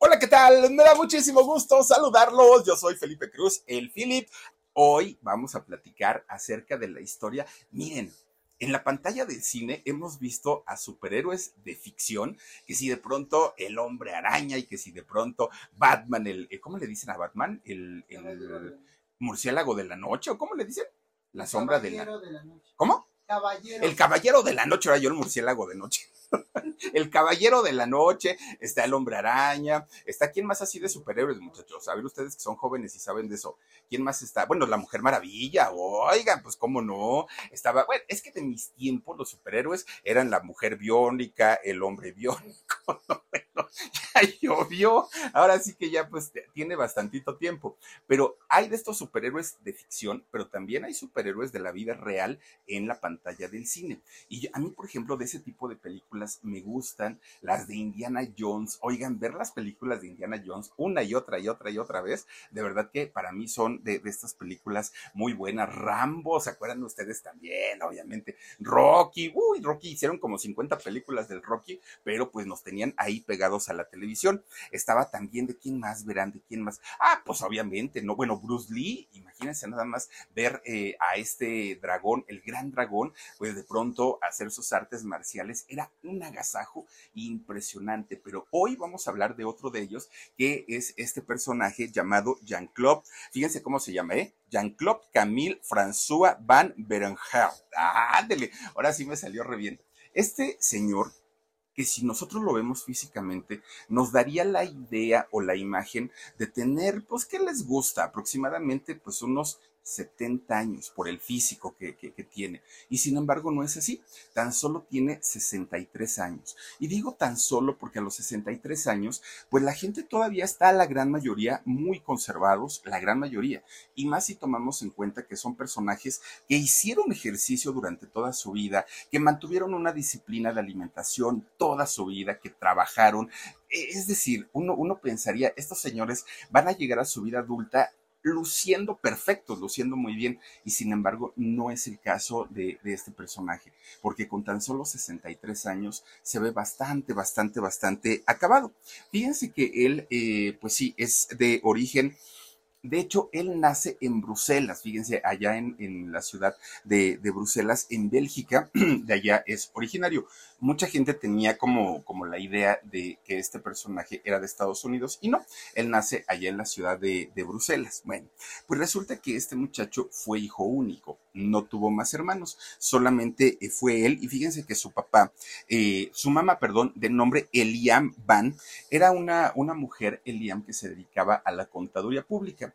Hola, ¿qué tal? Me da muchísimo gusto saludarlos. Yo soy Felipe Cruz, el Philip. Hoy vamos a platicar acerca de la historia. Miren, en la pantalla del cine hemos visto a superhéroes de ficción, que si de pronto el hombre araña y que si de pronto Batman, el, eh, ¿cómo le dicen a Batman? El, el murciélago de la noche, ¿o cómo le dicen? La sombra de la... de la noche. ¿Cómo? Caballero. El caballero de la noche, era yo el murciélago de noche. el caballero de la noche, está el hombre araña, está quién más así de superhéroes, muchachos. A ver ustedes que son jóvenes y saben de eso. ¿Quién más está? Bueno, la Mujer Maravilla, oigan, pues cómo no. Estaba, bueno, es que de mis tiempos los superhéroes eran la mujer biónica, el hombre biónico. bueno, ya llovió. Ahora sí que ya pues tiene bastantito tiempo. Pero hay de estos superhéroes de ficción, pero también hay superhéroes de la vida real en la pantalla del cine. Y a mí, por ejemplo, de ese tipo de películas me gustan las de Indiana Jones. Oigan, ver las películas de Indiana Jones una y otra y otra y otra vez, de verdad que para mí son de, estas películas muy buenas. Rambo, ¿se acuerdan ustedes también? Obviamente. Rocky, uy, Rocky hicieron como 50 películas del Rocky, pero pues nos tenían ahí pegados a la televisión. Estaba también de quién más verán, de quién más. Ah, pues obviamente, no, bueno, Bruce Lee, imagínense nada más ver eh, a este dragón, el gran dragón, pues de pronto hacer sus artes marciales era un agasajo impresionante. Pero hoy vamos a hablar de otro de ellos, que es este personaje llamado Jean-Claude. Fíjense cómo se llama, ¿eh? Jean-Claude Camille François Van Berenguer. Ándele, ahora sí me salió re bien. Este señor que si nosotros lo vemos físicamente, nos daría la idea o la imagen de tener, pues, ¿qué les gusta? Aproximadamente, pues, unos 70 años por el físico que, tiene. Y sin embargo, no es así. Tan solo tiene 63 años. Y digo tan solo porque a los 63 años, pues la gente todavía está, la gran mayoría, muy conservados, la gran mayoría. Y más si tomamos en cuenta que son personajes que hicieron ejercicio durante toda su vida, que mantuvieron una disciplina de alimentación toda su vida, que trabajaron. Es decir, uno, uno pensaría, estos señores van a llegar a su vida adulta luciendo perfectos, luciendo muy bien, y sin embargo no es el caso de, de este personaje, porque con tan solo 63 años se ve bastante, bastante, bastante acabado. Fíjense que él, eh, pues sí, es de origen de hecho, él nace en Bruselas, fíjense, allá en, la ciudad de, Bruselas, en Bélgica, de allá es originario. Mucha gente tenía como, la idea de que este personaje era de Estados Unidos y no, él nace allá en la ciudad de, de Bruselas. Bueno, pues resulta que este muchacho fue hijo único, no tuvo más hermanos, solamente eh, fue él y fíjense que su papá, eh, su mamá, perdón, de nombre Eliam Van, era una, una mujer, Eliam, que se dedicaba a la contaduría pública.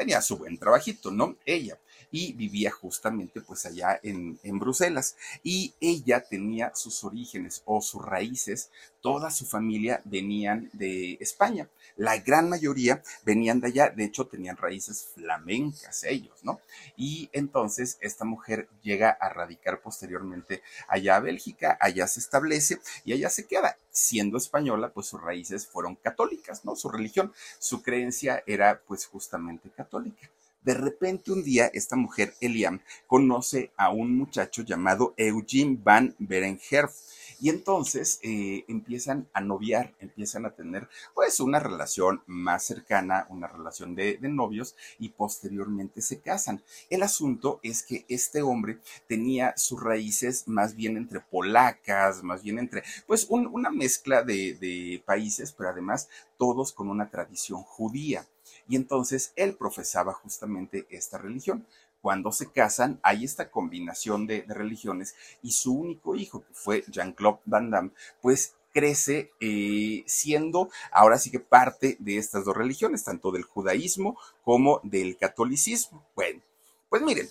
Tenía su buen trabajito, ¿no? Ella. Y vivía justamente pues allá en, en Bruselas. Y ella tenía sus orígenes o sus raíces, toda su familia venían de España. La gran mayoría venían de allá, de hecho tenían raíces flamencas ellos, ¿no? Y entonces esta mujer llega a radicar posteriormente allá a Bélgica, allá se establece y allá se queda. Siendo española, pues sus raíces fueron católicas, ¿no? Su religión, su creencia era pues justamente católica. De repente un día esta mujer, Eliam, conoce a un muchacho llamado Eugene Van Berengerf. Y entonces eh, empiezan a noviar, empiezan a tener pues una relación más cercana, una relación de, novios y posteriormente se casan. El asunto es que este hombre tenía sus raíces más bien entre polacas, más bien entre pues una mezcla de, de países, pero además todos con una tradición judía. Y entonces él profesaba justamente esta religión cuando se casan, hay esta combinación de, religiones y su único hijo, que fue Jean-Claude Van Damme, pues crece eh, siendo ahora sí que parte de estas dos religiones, tanto del judaísmo como del catolicismo. Bueno, pues miren,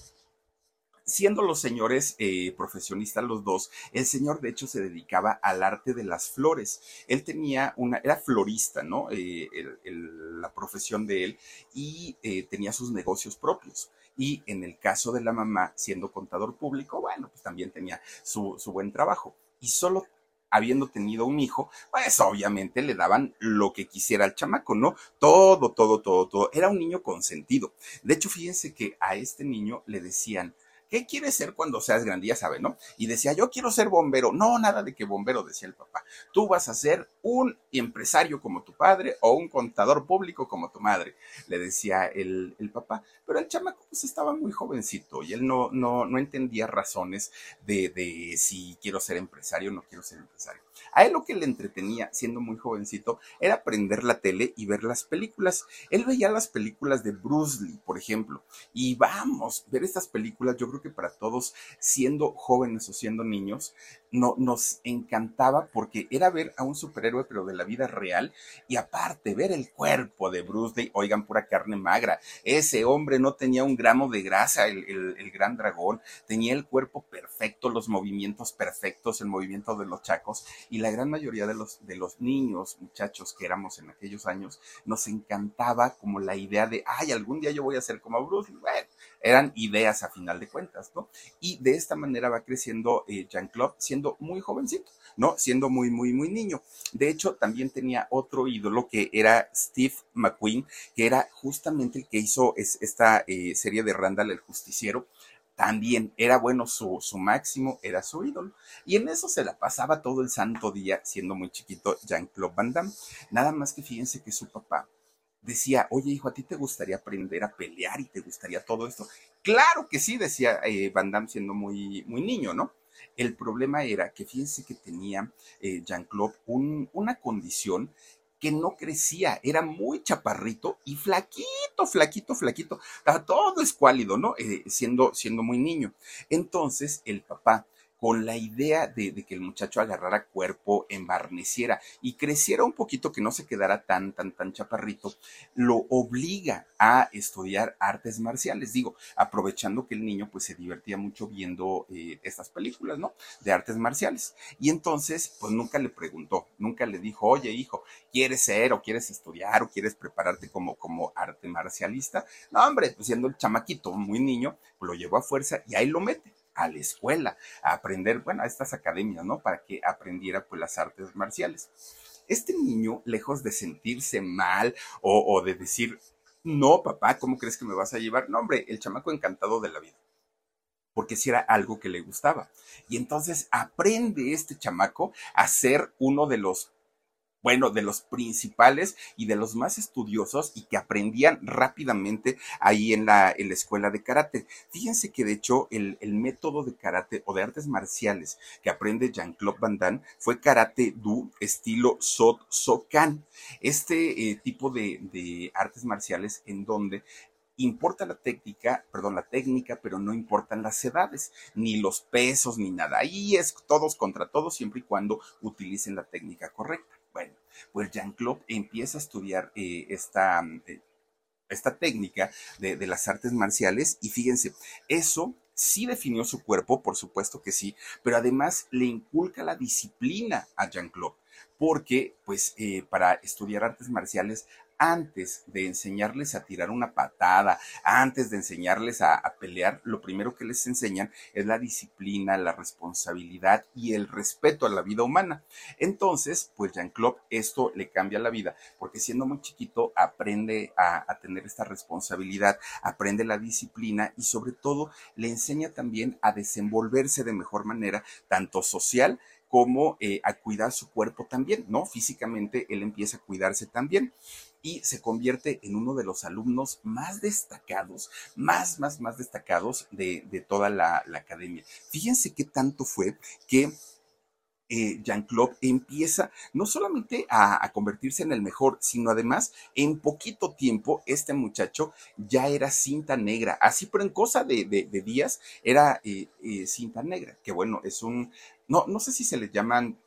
siendo los señores eh, profesionistas los dos, el señor de hecho se dedicaba al arte de las flores. Él tenía una, era florista, ¿no? Eh, la profesión de él y tenía sus negocios propios y en el caso de la mamá, siendo contador público, bueno, pues también tenía su, su buen trabajo. Y solo habiendo tenido un hijo, pues obviamente le daban lo que quisiera al chamaco, ¿no? Todo, todo, todo, todo. Era un niño consentido. De hecho, fíjense que a este niño le decían, ¿qué quieres ser cuando seas grande? Ya sabe, ¿no? Y decía, yo quiero ser bombero. No, nada de que bombero, decía el papá. Tú vas a ser un empresario como tu padre o un contador público como tu madre, le decía el, papá. Pero el chamaco pues estaba muy jovencito y él no, no, no entendía razones de, de si quiero ser empresario o no quiero ser empresario. A él lo que le entretenía, siendo muy jovencito, era prender la tele y ver las películas. Él veía las películas de Bruce Lee, por ejemplo. Y vamos, ver estas películas, yo creo que para todos, siendo jóvenes o siendo niños, no, nos encantaba porque era ver a un superhéroe, pero de la vida real, y aparte ver el cuerpo de Bruce Lee, oigan, pura carne magra. Ese hombre no tenía un gramo de grasa, el, el gran dragón, tenía el cuerpo perfecto, los movimientos perfectos, el movimiento de los chacos, y la gran mayoría de los, de los niños, muchachos que éramos en aquellos años, nos encantaba como la idea de, ay, algún día yo voy a ser como Bruce Lee. Bueno, eran ideas a final de cuentas, ¿no? Y de esta manera va creciendo eh, Jean-Claude muy jovencito, ¿no? Siendo muy, muy, muy niño. De hecho, también tenía otro ídolo que era Steve McQueen, que era justamente el que hizo esta eh, serie de Randall el Justiciero también era bueno su, su, máximo, era su ídolo. Y en eso se la pasaba todo el santo día, siendo muy chiquito, Jean-Claude Van Damme. Nada más que fíjense que su papá decía, oye hijo, ¿a ti te gustaría aprender a pelear y te gustaría todo esto? Claro que sí, decía eh, Van Damme siendo muy, muy niño, ¿no? El problema era que fíjense que tenía eh, Jean-Claude una condición que no crecía, era muy chaparrito y flaquito, flaquito, flaquito, todo escuálido, ¿no? Eh, siendo, siendo muy niño. Entonces el papá con la idea de, que el muchacho agarrara cuerpo, embarneciera y creciera un poquito, que no se quedara tan, tan, tan chaparrito, lo obliga a estudiar artes marciales. Digo, aprovechando que el niño pues se divertía mucho viendo eh, estas películas, ¿no? De artes marciales. Y entonces, pues nunca le preguntó, nunca le dijo, oye hijo, ¿quieres ser o quieres estudiar o quieres prepararte como, como arte marcialista? No, hombre, pues siendo el chamaquito, muy niño, lo llevó a fuerza y ahí lo mete a la escuela, a aprender, bueno, a estas academias, ¿no? Para que aprendiera pues las artes marciales. Este niño, lejos de sentirse mal o, de decir, no, papá, ¿cómo crees que me vas a llevar? No, hombre, el chamaco encantado de la vida porque si era algo que le gustaba. Y entonces aprende este chamaco a ser uno de los bueno, de los principales y de los más estudiosos y que aprendían rápidamente ahí en la, escuela de karate. Fíjense que de hecho el, método de karate o de artes marciales que aprende Jean-Claude Van Damme fue karate do estilo Sot Sokan. Este eh, tipo de, de artes marciales en donde importa la técnica, perdón, la técnica, pero no importan las edades, ni los pesos, ni nada. Ahí es todos contra todos, siempre y cuando utilicen la técnica correcta. Bueno, pues Jean-Claude empieza a estudiar eh, esta, eh, esta técnica de, de las artes marciales y fíjense, eso sí definió su cuerpo, por supuesto que sí, pero además le inculca la disciplina a Jean-Claude, porque pues eh, para estudiar artes marciales antes de enseñarles a tirar una patada, antes de enseñarles a, pelear, lo primero que les enseñan es la disciplina, la responsabilidad y el respeto a la vida humana. Entonces, pues Jean-Claude esto le cambia la vida, porque siendo muy chiquito aprende a, a tener esta responsabilidad, aprende la disciplina y sobre todo le enseña también a desenvolverse de mejor manera, tanto social como eh, a cuidar su cuerpo también, ¿no? Físicamente él empieza a cuidarse también y se convierte en uno de los alumnos más destacados, más, más, más destacados de, toda la, academia. Fíjense qué tanto fue que eh, Jean-Claude empieza no solamente a, convertirse en el mejor, sino además en poquito tiempo este muchacho ya era cinta negra, así pero en cosa de, días era eh, eh, cinta negra, que bueno, es un, no, no sé si se le llaman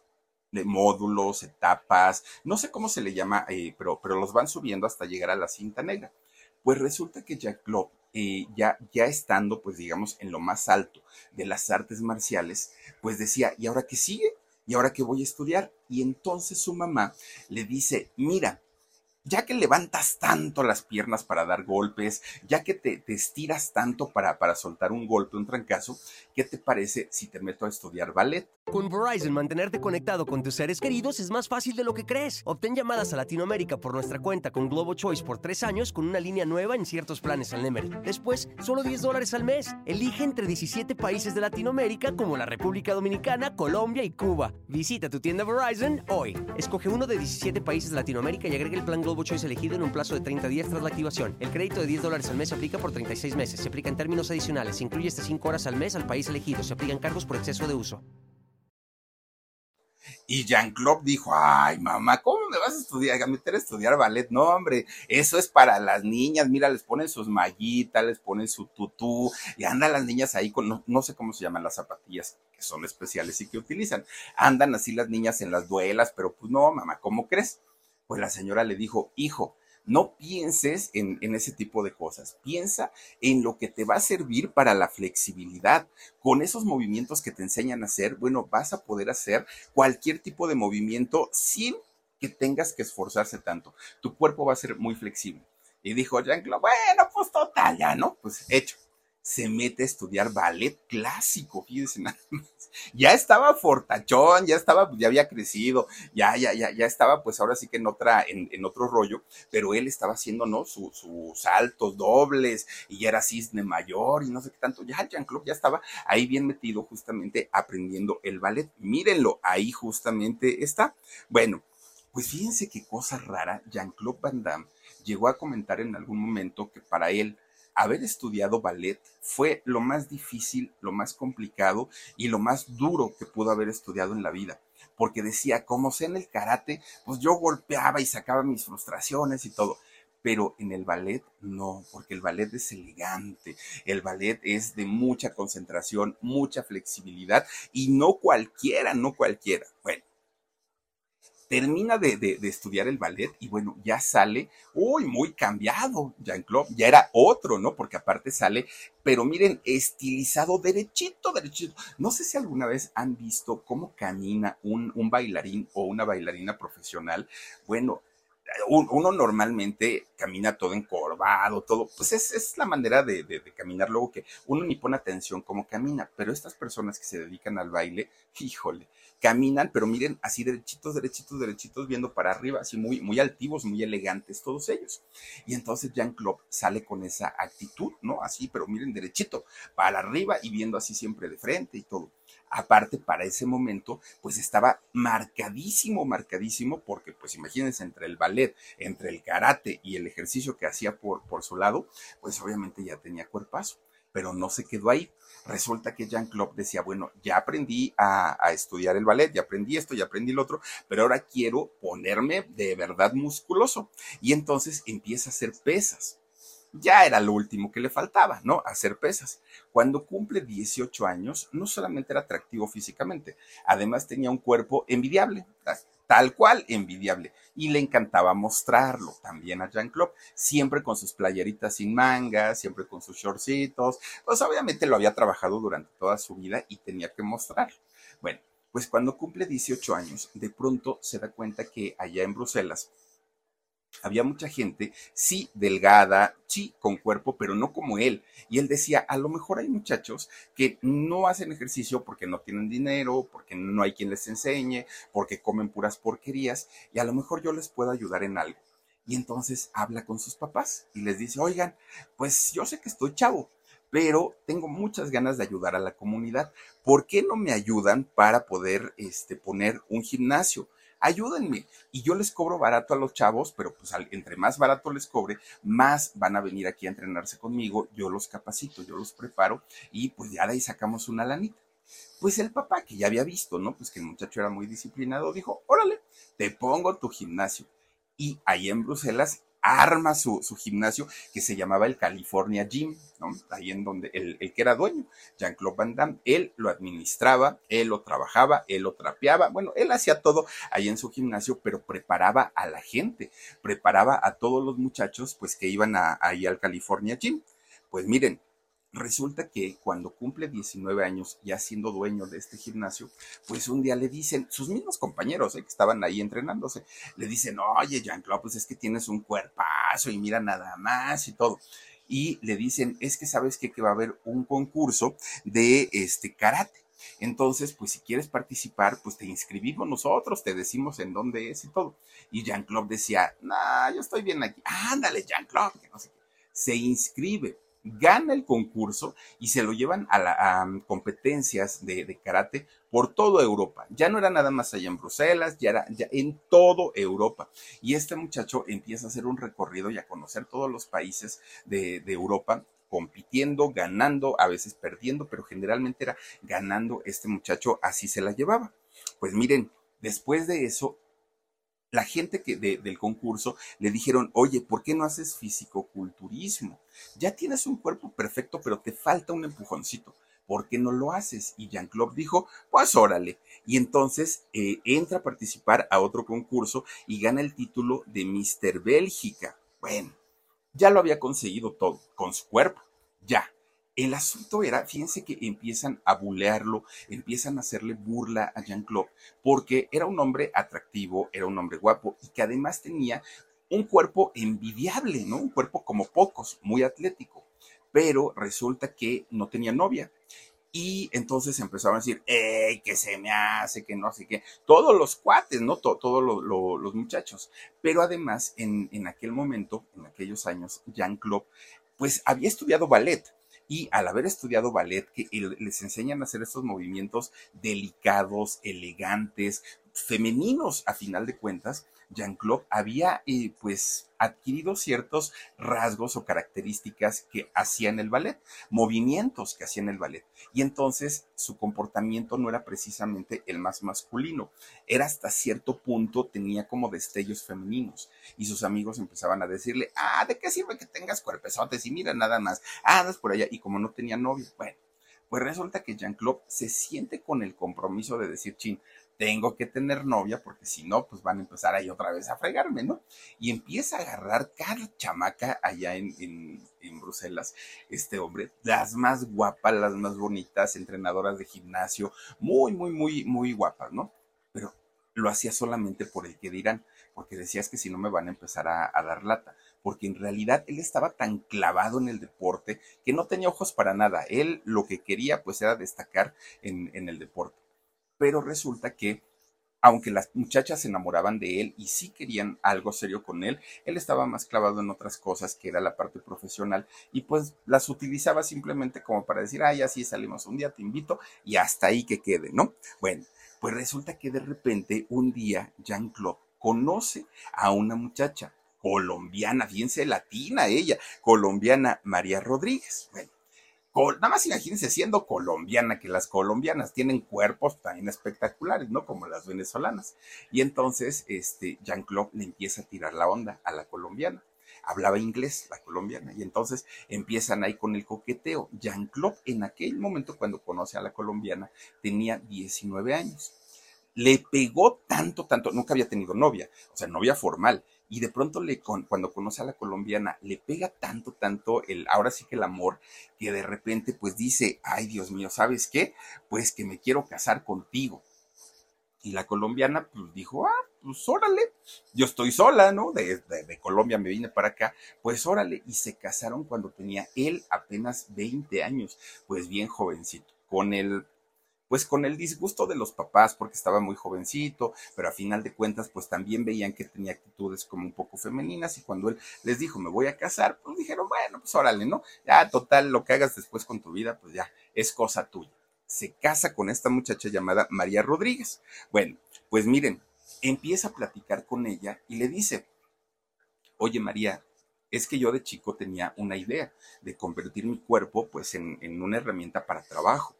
módulos, etapas, no sé cómo se le llama, pero, pero los van subiendo hasta llegar a la cinta negra. Pues resulta que Jean-Claude ya, ya estando, pues digamos, en lo más alto de las artes marciales, pues decía, ¿y ahora qué sigue? ¿y ahora qué voy a estudiar? Y entonces su mamá le dice, mira, ya que levantas tanto las piernas para dar golpes, ya que te, estiras tanto para, para soltar un golpe, un trancazo, ¿qué te parece si te meto a estudiar ballet? Con Verizon, mantenerte conectado con tus seres queridos es más fácil de lo que crees. Obtén llamadas a Latinoamérica por nuestra cuenta con Globo Choice por tres años con una línea nueva en ciertos planes al Nemery. Después, solo 10 dólares al mes. Elige entre 17 países de Latinoamérica como la República Dominicana, Colombia y Cuba. Visita tu tienda Verizon hoy. Escoge uno de 17 países de Latinoamérica y agrega el plan Globo Globo Choice elegido en un plazo de 30 días tras la activación. El crédito de 10 dólares al mes se aplica por 36 meses. Se aplica en términos adicionales. Se incluye hasta 5 horas al mes al país elegido. Se aplican cargos por exceso de uso. Y Jean-Claude dijo, ay mamá, ¿cómo me vas a estudiar, a meter a estudiar ballet? No, hombre, eso es para las niñas, mira, les ponen sus mallitas, les ponen su tutú, y andan las niñas ahí con, no sé cómo se llaman las zapatillas que son especiales y que utilizan. Andan así las niñas en las duelas, pero pues no, mamá, ¿cómo crees? Pues la señora le dijo, hijo, no pienses en, ese tipo de cosas, piensa en lo que te va a servir para la flexibilidad. Con esos movimientos que te enseñan a hacer, bueno, vas a poder hacer cualquier tipo de movimiento sin que tengas que esforzarse tanto. Tu cuerpo va a ser muy flexible. Y dijo Jean-Claude, bueno, pues total, ya, ¿no? Pues hecho. Se mete a estudiar ballet clásico, fíjense nada más ya estaba fortachón, ya estaba, ya había crecido, ya, ya, ya, ya estaba, pues ahora sí que en otra, en, otro rollo, pero él estaba haciendo, ¿no? sus saltos dobles y ya era cisne mayor y no sé qué tanto. Ya Jean-Claude ya estaba ahí bien metido justamente aprendiendo el ballet. Mírenlo, ahí justamente está. Bueno, pues fíjense qué cosa rara, Jean-Claude Van Damme llegó a comentar en algún momento que para él haber estudiado ballet fue lo más difícil, lo más complicado y lo más duro que pudo haber estudiado en la vida. Porque decía, como sé en el karate, pues yo golpeaba y sacaba mis frustraciones y todo. Pero en el ballet no, porque el ballet es elegante, el ballet es de mucha concentración, mucha flexibilidad y no cualquiera, no cualquiera. Bueno, termina de, estudiar el ballet y bueno, ya sale, uy, muy cambiado, Jean-Claude, ya era otro, ¿no? Porque aparte sale, pero miren, estilizado derechito, derechito. No sé si alguna vez han visto cómo camina un, bailarín o una bailarina profesional. Bueno, uno normalmente camina todo encorvado, todo, pues es, es la manera de, de, caminar luego que uno ni pone atención cómo camina, pero estas personas que se dedican al baile, híjole, caminan, pero miren, así derechitos, derechitos, derechitos, viendo para arriba, así muy, muy altivos, muy elegantes todos ellos. Y entonces Jean-Claude sale con esa actitud, ¿no? Así, pero miren, derechito, para arriba y viendo así siempre de frente y todo. Aparte, para ese momento, pues estaba marcadísimo, marcadísimo, porque pues imagínense, entre el ballet, entre el karate y el ejercicio que hacía por, por su lado, pues obviamente ya tenía cuerpazo pero no se quedó ahí. Resulta que Jean-Claude decía, bueno, ya aprendí a, estudiar el ballet, ya aprendí esto, ya aprendí lo otro, pero ahora quiero ponerme de verdad musculoso. Y entonces empieza a hacer pesas. Ya era lo último que le faltaba, ¿no? Hacer pesas. Cuando cumple 18 años, no solamente era atractivo físicamente, además tenía un cuerpo envidiable tal cual, envidiable. Y le encantaba mostrarlo también a Jean-Claude, siempre con sus playeritas sin mangas, siempre con sus shortcitos. Pues obviamente lo había trabajado durante toda su vida y tenía que mostrarlo. Bueno, pues cuando cumple 18 años, de pronto se da cuenta que allá en Bruselas había mucha gente, sí, delgada, sí, con cuerpo, pero no como él. Y él decía, a lo mejor hay muchachos que no hacen ejercicio porque no tienen dinero, porque no hay quien les enseñe, porque comen puras porquerías, y a lo mejor yo les puedo ayudar en algo. Y entonces habla con sus papás y les dice, oigan, pues yo sé que estoy chavo, pero tengo muchas ganas de ayudar a la comunidad. ¿Por qué no me ayudan para poder este, poner un gimnasio? Ayúdenme. Y yo les cobro barato a los chavos, pero pues entre más barato les cobre, más van a venir aquí a entrenarse conmigo. Yo los capacito, yo los preparo y pues ya de ahí sacamos una lanita. Pues el papá, que ya había visto, ¿no? Pues que el muchacho era muy disciplinado, dijo, órale, te pongo tu gimnasio. Y ahí en Bruselas arma su, gimnasio que se llamaba el California Gym, ¿no? Ahí en donde el, el que era dueño, Jean-Claude Van Damme, él lo administraba, él lo trabajaba, él lo trapeaba, bueno, él hacía todo ahí en su gimnasio, pero preparaba a la gente, preparaba a todos los muchachos, pues que iban a, ahí al California Gym. Pues miren, Resulta que cuando cumple 19 años, ya siendo dueño de este gimnasio, pues un día le dicen, sus mismos compañeros eh, que estaban ahí entrenándose, le dicen, oye, Jean-Claude, pues es que tienes un cuerpazo y mira nada más y todo. Y le dicen, es que sabes que, va a haber un concurso de este karate. Entonces, pues si quieres participar, pues te inscribimos nosotros, te decimos en dónde es y todo. Y Jean-Claude decía, no, yo estoy bien aquí. Ándale, Jean-Claude, que no sé qué. Se inscribe gana el concurso y se lo llevan a, la, competencias de, karate por toda Europa. Ya no era nada más allá en Bruselas, ya era ya en todo Europa. Y este muchacho empieza a hacer un recorrido y a conocer todos los países de Europa compitiendo, ganando, a veces perdiendo, pero generalmente era ganando este muchacho, así se la llevaba. Pues miren, después de eso, la gente que del concurso le dijeron, oye, ¿por qué no haces fisicoculturismo? Ya tienes un cuerpo perfecto, pero te falta un empujoncito. ¿Por qué no lo haces? Y Jean-Claude dijo, pues órale. Y entonces eh, entra a participar a otro concurso y gana el título de Mister Bélgica. Bueno, ya lo había conseguido todo, con su cuerpo, ya. El asunto era, fíjense que empiezan a bulearlo, empiezan a hacerle burla a Jean-Claude, porque era un hombre atractivo, era un hombre guapo y que además tenía un cuerpo envidiable, ¿no? Un cuerpo como pocos, muy atlético. Pero resulta que no tenía novia. Y entonces empezaron a decir, ¡ey, que se me hace, que no sé qué! Todos los cuates, ¿no? todos los muchachos. Pero además, en, en aquel momento, en aquellos años, Jean-Claude, pues había estudiado ballet y al haber estudiado ballet, que les enseñan a hacer estos movimientos delicados, elegantes, femeninos a final de cuentas, Jean-Claude había eh, pues adquirido ciertos rasgos o características que hacían el ballet, movimientos que hacían el ballet. Y entonces su comportamiento no era precisamente el más masculino, era hasta cierto punto, tenía como destellos femeninos. Y sus amigos empezaban a decirle, ah, ¿de qué sirve que tengas cuerpezotes? Y mira nada más, andas por allá. Y como no tenía novia, bueno, pues resulta que Jean-Claude se siente con el compromiso de decir, chin, tengo que tener novia porque si no, pues van a empezar ahí otra vez a fregarme, ¿no? Y empieza a agarrar cada chamaca allá en, en, Bruselas, este hombre, las más guapas, las más bonitas, entrenadoras de gimnasio, muy, muy, muy, muy guapas, ¿no? Pero lo hacía solamente por el que dirán, porque decías que si no me van a empezar a, dar lata, porque en realidad él estaba tan clavado en el deporte que no tenía ojos para nada. Él lo que quería pues era destacar en, en el deporte pero resulta que aunque las muchachas se enamoraban de él y sí querían algo serio con él, él estaba más clavado en otras cosas que era la parte profesional y pues las utilizaba simplemente como para decir, ay, así salimos un día, te invito y hasta ahí que quede, ¿no? Bueno, pues resulta que de repente un día Jean-Claude conoce a una muchacha colombiana, fíjense, latina ella, colombiana María Rodríguez. Bueno, nada más imagínense siendo colombiana, que las colombianas tienen cuerpos también espectaculares, ¿no? Como las venezolanas. Y entonces, este, Jean-Claude le empieza a tirar la onda a la colombiana. Hablaba inglés la colombiana y entonces empiezan ahí con el coqueteo. Jean-Claude en aquel momento cuando conoce a la colombiana tenía 19 años. Le pegó tanto, tanto, nunca había tenido novia, o sea, novia formal, y de pronto le cuando conoce a la colombiana le pega tanto tanto el ahora sí que el amor que de repente pues dice ay Dios mío sabes qué pues que me quiero casar contigo y la colombiana pues dijo ah pues órale yo estoy sola no de, de, Colombia me vine para acá pues órale y se casaron cuando tenía él apenas 20 años pues bien jovencito con el pues con el disgusto de los papás porque estaba muy jovencito, pero a final de cuentas pues también veían que tenía actitudes como un poco femeninas y cuando él les dijo me voy a casar, pues dijeron, bueno, pues órale, ¿no? Ya total, lo que hagas después con tu vida, pues ya es cosa tuya. Se casa con esta muchacha llamada María Rodríguez. Bueno, pues miren, empieza a platicar con ella y le dice, oye María, es que yo de chico tenía una idea de convertir mi cuerpo pues en, en una herramienta para trabajo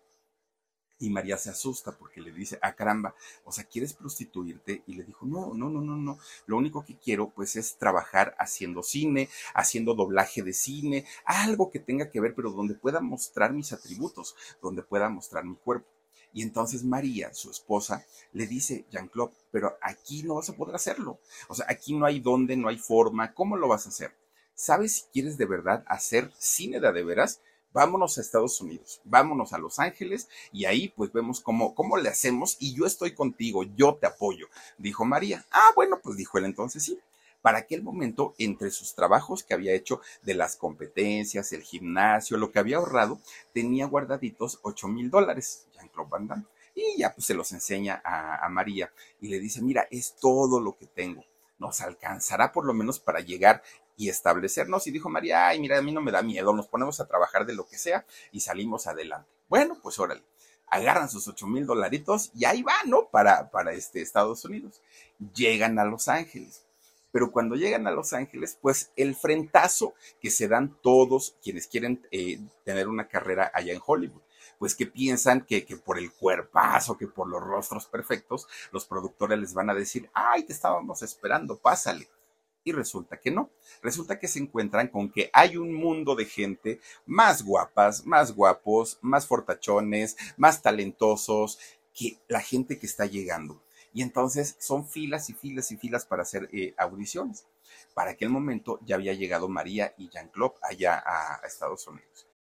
y María se asusta porque le dice, ah, caramba, o sea, ¿quieres prostituirte? Y le dijo, no, no, no, no, no. Lo único que quiero, pues, es trabajar haciendo cine, haciendo doblaje de cine, algo que tenga que ver, pero donde pueda mostrar mis atributos, donde pueda mostrar mi cuerpo. Y entonces María, su esposa, le dice, Jean-Claude, pero aquí no vas a poder hacerlo. O sea, aquí no hay dónde, no hay forma. ¿Cómo lo vas a hacer? ¿Sabes si quieres de verdad hacer cine de, de veras? Vámonos a Estados Unidos, vámonos a Los Ángeles y ahí pues vemos cómo, cómo le hacemos y yo estoy contigo, yo te apoyo, dijo María. Ah, bueno, pues dijo él entonces sí. Para aquel momento, entre sus trabajos que había hecho de las competencias, el gimnasio, lo que había ahorrado, tenía guardaditos 8 mil dólares, Jean-Claude Van Damme. Y ya pues se los enseña a, a María y le dice, mira, es todo lo que tengo nos alcanzará por lo menos para llegar y establecernos. Y dijo María, ay, mira, a mí no me da miedo, nos ponemos a trabajar de lo que sea y salimos adelante. Bueno, pues órale, agarran sus ocho mil dolaritos y ahí van, ¿no? Para, para este Estados Unidos. Llegan a Los Ángeles. Pero cuando llegan a Los Ángeles, pues el frentazo que se dan todos quienes quieren eh, tener una carrera allá en Hollywood pues que piensan que, que, por el cuerpazo, que por los rostros perfectos, los productores les van a decir, ay, te estábamos esperando, pásale y resulta que no. Resulta que se encuentran con que hay un mundo de gente más guapas, más guapos, más fortachones, más talentosos que la gente que está llegando. Y entonces son filas y filas y filas para hacer eh, audiciones. Para aquel momento ya había llegado María y Jean-Claude allá a Estados Unidos.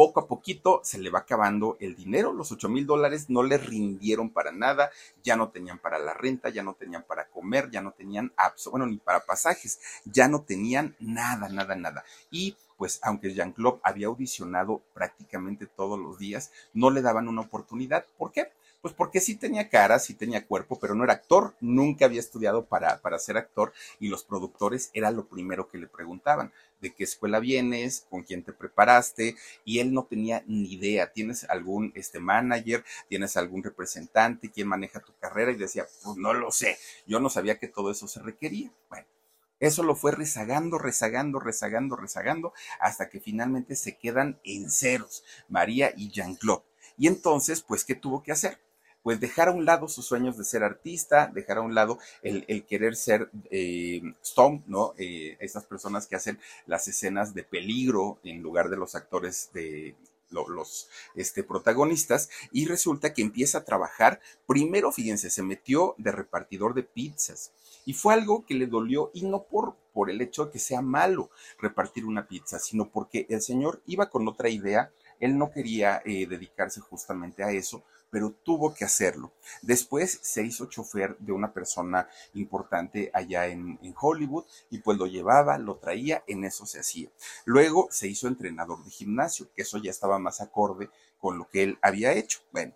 poco a poquito se le va acabando el dinero, los 8 mil dólares no le rindieron para nada, ya no tenían para la renta, ya no tenían para comer, ya no tenían, bueno, ni para pasajes, ya no tenían nada, nada, nada. Y pues aunque Jean-Claude había audicionado prácticamente todos los días, no le daban una oportunidad. ¿Por qué? Pues porque sí tenía cara, sí tenía cuerpo, pero no era actor, nunca había estudiado para, para ser actor y los productores era lo primero que le preguntaban, de qué escuela vienes, con quién te preparaste, y él no tenía ni idea, ¿tienes algún este manager, tienes algún representante, quién maneja tu carrera? Y decía, pues no lo sé, yo no sabía que todo eso se requería. Bueno. Eso lo fue rezagando, rezagando, rezagando, rezagando, hasta que finalmente se quedan en ceros, María y Jean-Claude. Y entonces, pues, ¿qué tuvo que hacer? Pues dejar a un lado sus sueños de ser artista, dejar a un lado el, querer ser eh, Stone, ¿no? Eh, estas personas que hacen las escenas de peligro en lugar de los actores de los este, protagonistas y resulta que empieza a trabajar, primero fíjense, se metió de repartidor de pizzas y fue algo que le dolió y no por, por el hecho de que sea malo repartir una pizza, sino porque el señor iba con otra idea, él no quería eh, dedicarse justamente a eso, pero tuvo que hacerlo. Después se hizo chofer de una persona importante allá en, Hollywood y pues lo llevaba, lo traía, en eso se hacía. Luego se hizo entrenador de gimnasio, que eso ya estaba más acorde con lo que él había hecho. Bueno,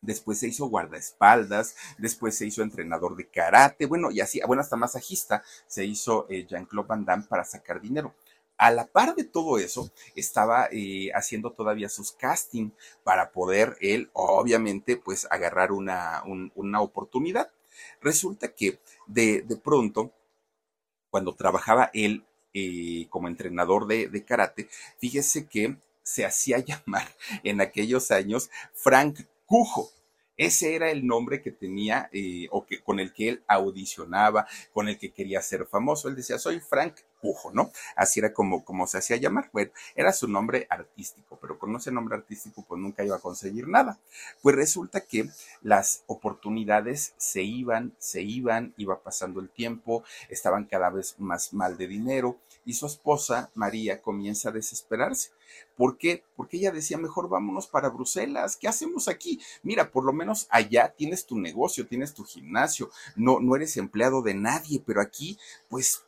después se hizo guardaespaldas, después se hizo entrenador de karate, bueno, y así, bueno, hasta masajista se hizo eh, Jean-Claude Van Damme para sacar dinero a la par de todo eso, estaba eh, haciendo todavía sus casting para poder él, obviamente, pues agarrar una, una oportunidad. Resulta que de, de, pronto, cuando trabajaba él eh, como entrenador de, de karate, fíjese que se hacía llamar en aquellos años Frank Cujo. Ese era el nombre que tenía eh, o que, con el que él audicionaba, con el que quería ser famoso. Él decía, soy Frank Pujo, ¿no? Así era como, como se hacía llamar. Bueno, era su nombre artístico, pero con ese nombre artístico pues nunca iba a conseguir nada. Pues resulta que las oportunidades se iban, se iban, iba pasando el tiempo, estaban cada vez más mal de dinero y su esposa, María, comienza a desesperarse. ¿Por qué? Porque ella decía, mejor vámonos para Bruselas, ¿qué hacemos aquí? Mira, por lo menos allá tienes tu negocio, tienes tu gimnasio, no, no eres empleado de nadie, pero aquí, pues,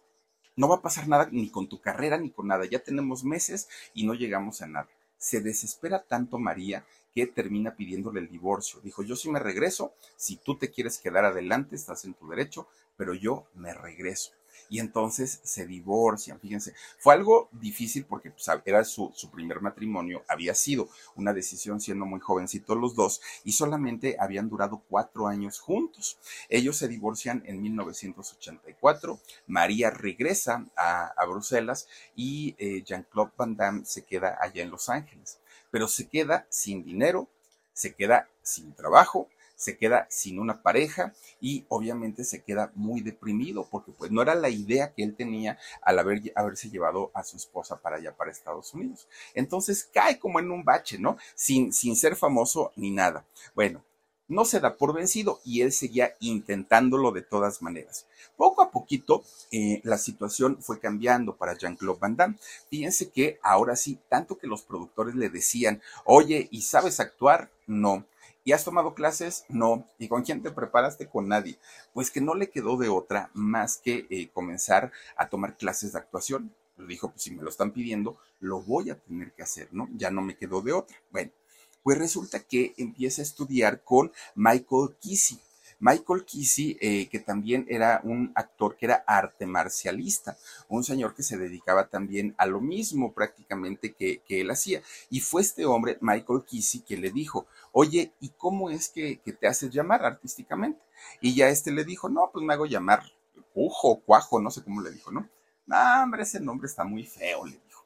no va a pasar nada ni con tu carrera ni con nada. Ya tenemos meses y no llegamos a nada. Se desespera tanto María que termina pidiéndole el divorcio. Dijo, yo sí me regreso, si tú te quieres quedar adelante, estás en tu derecho, pero yo me regreso y entonces se divorcian, fíjense. Fue algo difícil porque pues, era su, su, primer matrimonio, había sido una decisión siendo muy jovencitos los dos y solamente habían durado cuatro años juntos. Ellos se divorcian en 1984, María regresa a, a Bruselas y eh, Jean-Claude Van Damme se queda allá en Los Ángeles, pero se queda sin dinero, se queda sin trabajo se queda sin una pareja y obviamente se queda muy deprimido porque pues no era la idea que él tenía al haber, haberse llevado a su esposa para allá, para Estados Unidos. Entonces cae como en un bache, ¿no? Sin, sin ser famoso ni nada. Bueno, no se da por vencido y él seguía intentándolo de todas maneras. Poco a poquito eh, la situación fue cambiando para Jean-Claude Van Damme. Fíjense que ahora sí, tanto que los productores le decían, oye, ¿y sabes actuar? No. ¿Y has tomado clases? No. ¿Y con quién te preparaste? Con nadie. Pues que no le quedó de otra más que eh, comenzar a tomar clases de actuación. Dijo, pues si me lo están pidiendo, lo voy a tener que hacer, ¿no? Ya no me quedó de otra. Bueno, pues resulta que empieza a estudiar con Michael Kissy. Michael Kissy, eh, que también era un actor que era arte marcialista, un señor que se dedicaba también a lo mismo prácticamente que, él hacía. Y fue este hombre, Michael Kissy, que le dijo, oye, ¿y cómo es que, te haces llamar artísticamente? Y ya este le dijo, no, pues me hago llamar Cujo, Cuajo, no sé cómo le dijo, ¿no? No, hombre, ese nombre está muy feo, le dijo.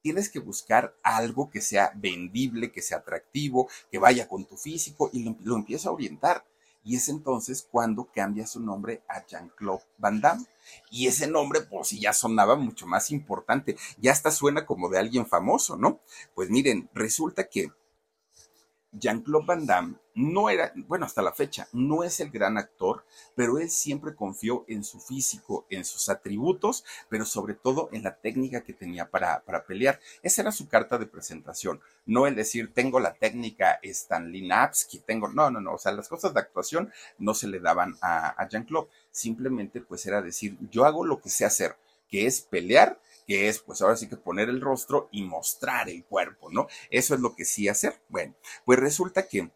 Tienes que buscar algo que sea vendible, que sea atractivo, que vaya con tu físico y lo, lo empieza a orientar. Y es entonces cuando cambia su nombre a Jean-Claude Van Damme. Y ese nombre, por si ya sonaba mucho más importante, ya hasta suena como de alguien famoso, ¿no? Pues miren, resulta que Jean-Claude Van Damme no era, bueno, hasta la fecha, no es el gran actor, pero él siempre confió en su físico, en sus atributos, pero sobre todo en la técnica que tenía para, para pelear. Esa era su carta de presentación, no el decir, tengo la técnica Stanlinapski, tengo, no, no, no, o sea, las cosas de actuación no se le daban a Jean-Claude, simplemente pues era decir, yo hago lo que sé hacer, que es pelear que es pues ahora sí que poner el rostro y mostrar el cuerpo, ¿no? Eso es lo que sí hacer. Bueno, pues resulta que,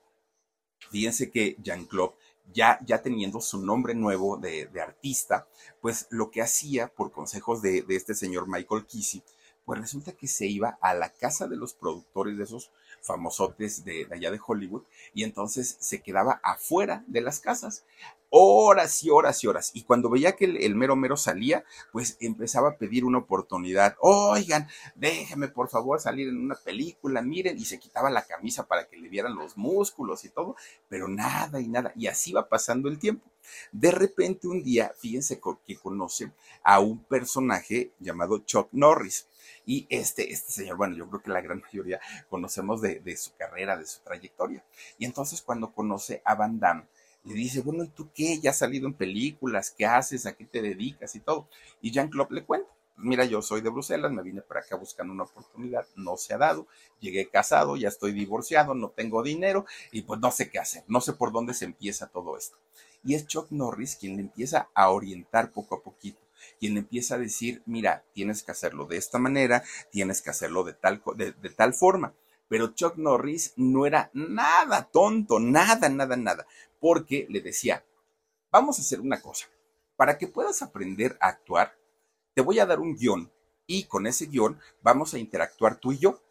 fíjense que Jean-Claude ya, ya, teniendo su nombre nuevo de, artista, pues lo que hacía por consejos de, este señor Michael Kissy, pues resulta que se iba a la casa de los productores de esos famosotes de, allá de Hollywood y entonces se quedaba afuera de las casas horas y horas y horas. Y cuando veía que el, mero mero salía, pues empezaba a pedir una oportunidad. Oigan, déjenme por favor salir en una película, miren, y se quitaba la camisa para que le vieran los músculos y todo, pero nada y nada. Y así va pasando el tiempo. De repente un día, fíjense que conoce a un personaje llamado Chuck Norris. Y este, este señor, bueno, yo creo que la gran mayoría conocemos de, de su carrera, de su trayectoria. Y entonces cuando conoce a Van Damme, le dice, bueno, ¿y tú qué? Ya has salido en películas, ¿qué haces? ¿A qué te dedicas? Y todo. Y Jean-Claude le cuenta, pues mira, yo soy de Bruselas, me vine para acá buscando una oportunidad, no se ha dado, llegué casado, ya estoy divorciado, no tengo dinero y pues no sé qué hacer, no sé por dónde se empieza todo esto. Y es Chuck Norris quien le empieza a orientar poco a poquito quien le empieza a decir, mira, tienes que hacerlo de esta manera, tienes que hacerlo de tal, de, de tal forma. Pero Chuck Norris no era nada tonto, nada, nada, nada porque le decía, vamos a hacer una cosa, para que puedas aprender a actuar, te voy a dar un guion y con ese guion vamos a interactuar tú y yo.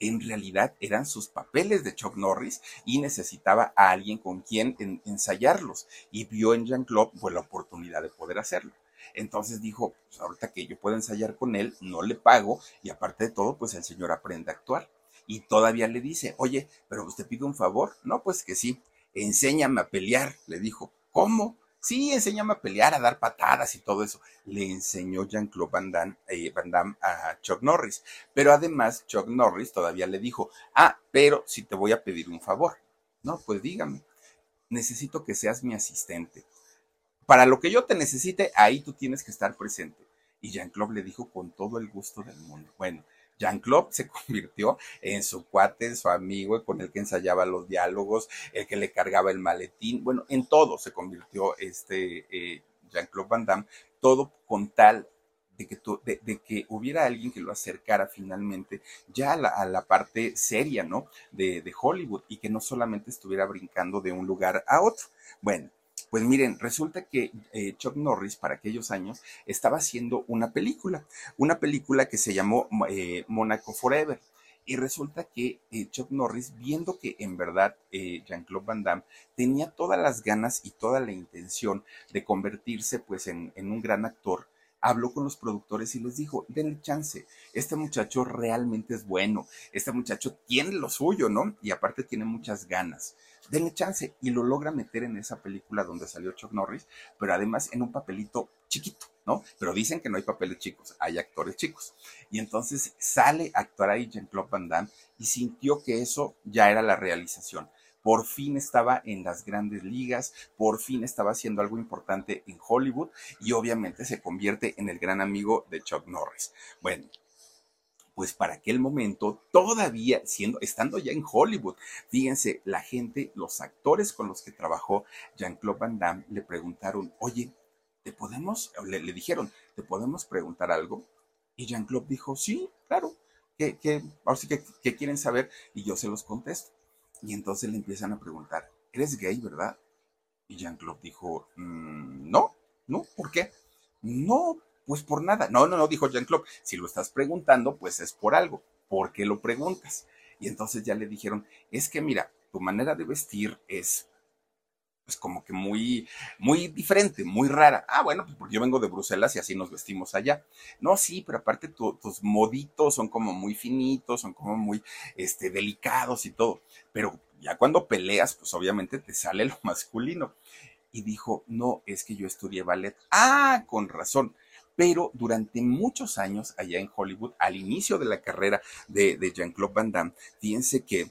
En realidad eran sus papeles de Chuck Norris y necesitaba a alguien con quien ensayarlos y vio en Jean-Claude pues, la oportunidad de poder hacerlo. Entonces dijo, pues ahorita que yo puedo ensayar con él, no le pago y aparte de todo, pues el señor aprende a actuar. Y todavía le dice, oye, pero usted pide un favor. No, pues que sí, enséñame a pelear, le dijo. ¿Cómo? Sí, enséñame a pelear, a dar patadas y todo eso. Le enseñó Jean-Claude Van, Damme, eh, a Chuck Norris. Pero además, Chuck Norris todavía le dijo, ah, pero si te voy a pedir un favor. No, pues dígame, necesito que seas mi asistente. Para lo que yo te necesite, ahí tú tienes que estar presente. Y Jean-Claude le dijo con todo el gusto del mundo. Bueno, Jean-Claude se convirtió en su cuate, en su amigo, con el que ensayaba los diálogos, el que le cargaba el maletín, bueno, en todo se convirtió este eh, Jean-Claude Van Damme, todo con tal de que, de, que hubiera alguien que lo acercara finalmente ya a la, parte seria, ¿no? De, de Hollywood y que no solamente estuviera brincando de un lugar a otro. Bueno, pues miren, resulta que eh, Chuck Norris para aquellos años estaba haciendo una película, una película que se llamó eh, Monaco Forever. Y resulta que eh, Chuck Norris, viendo que en verdad Jean-Claude Van Damme tenía todas las ganas y toda la intención de convertirse pues en, en un gran actor, habló con los productores y les dijo, denle chance, este muchacho realmente es bueno, este muchacho tiene lo suyo, ¿no? Y aparte tiene muchas ganas denle chance. Y lo logra meter en esa película donde salió Chuck Norris, pero además en un papelito chiquito, ¿no? Pero dicen que no hay papeles chicos, hay actores chicos. Y entonces sale a actuar ahí Jean-Claude Van Damme y sintió que eso ya era la realización. Por fin estaba en las grandes ligas, por fin estaba haciendo algo importante en Hollywood y obviamente se convierte en el gran amigo de Chuck Norris. Bueno, pues para aquel momento, todavía siendo, estando ya en Hollywood, fíjense, la gente, los actores con los que trabajó Jean-Claude Van Damme le preguntaron, oye, ¿te podemos, le, dijeron, ¿te podemos preguntar algo? Y Jean-Claude dijo, sí, claro, ¿qué, qué, ahora que, ¿qué quieren saber? Y yo se los contesto. Y entonces le empiezan a preguntar, ¿eres gay, verdad? Y Jean-Claude dijo, mm, no, no, ¿por qué? No, pues por nada. No, no, no, dijo Jean-Claude. Si lo estás preguntando, pues es por algo. ¿Por qué lo preguntas? Y entonces ya le dijeron, es que mira, tu manera de vestir es pues como que muy, muy diferente, muy rara. Ah, bueno, pues porque yo vengo de Bruselas y así nos vestimos allá. No, sí, pero aparte tus moditos son como muy finitos, son como muy, este, delicados y todo. Pero ya cuando peleas, pues obviamente te sale lo masculino. Y dijo, no, es que yo estudié ballet. Ah, con razón pero durante muchos años allá en Hollywood, al inicio de la carrera de, de Jean-Claude Van Damme, fíjense que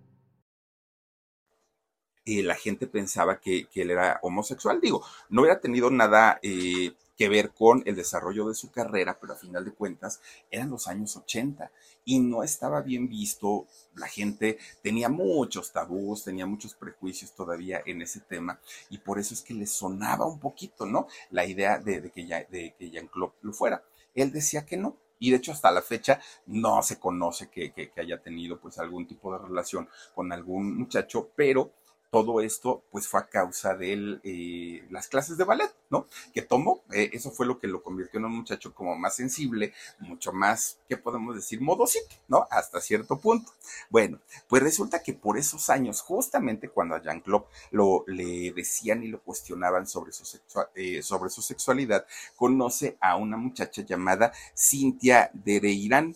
La gente pensaba que, él era homosexual. Digo, no hubiera tenido nada eh, que ver con el desarrollo de su carrera, pero a final de cuentas eran los años 80 y no estaba bien visto. La gente tenía muchos tabús, tenía muchos prejuicios todavía en ese tema y por eso es que le sonaba un poquito, ¿no? La idea de, que, ya, de que Jean-Claude lo fuera. Él decía que no, y de hecho hasta la fecha no se conoce que, que, haya tenido pues algún tipo de relación con algún muchacho, pero todo esto pues fue a causa de eh, las clases de ballet, ¿no? Que tomó, eh, eso fue lo que lo convirtió en un muchacho como más sensible, mucho más, ¿qué podemos decir? Modosito, ¿no? Hasta cierto punto. Bueno, pues resulta que por esos años, justamente cuando a Jean-Claude lo, le decían y lo cuestionaban sobre su, eh, sobre su sexualidad, conoce a una muchacha llamada Cintia Dereirán.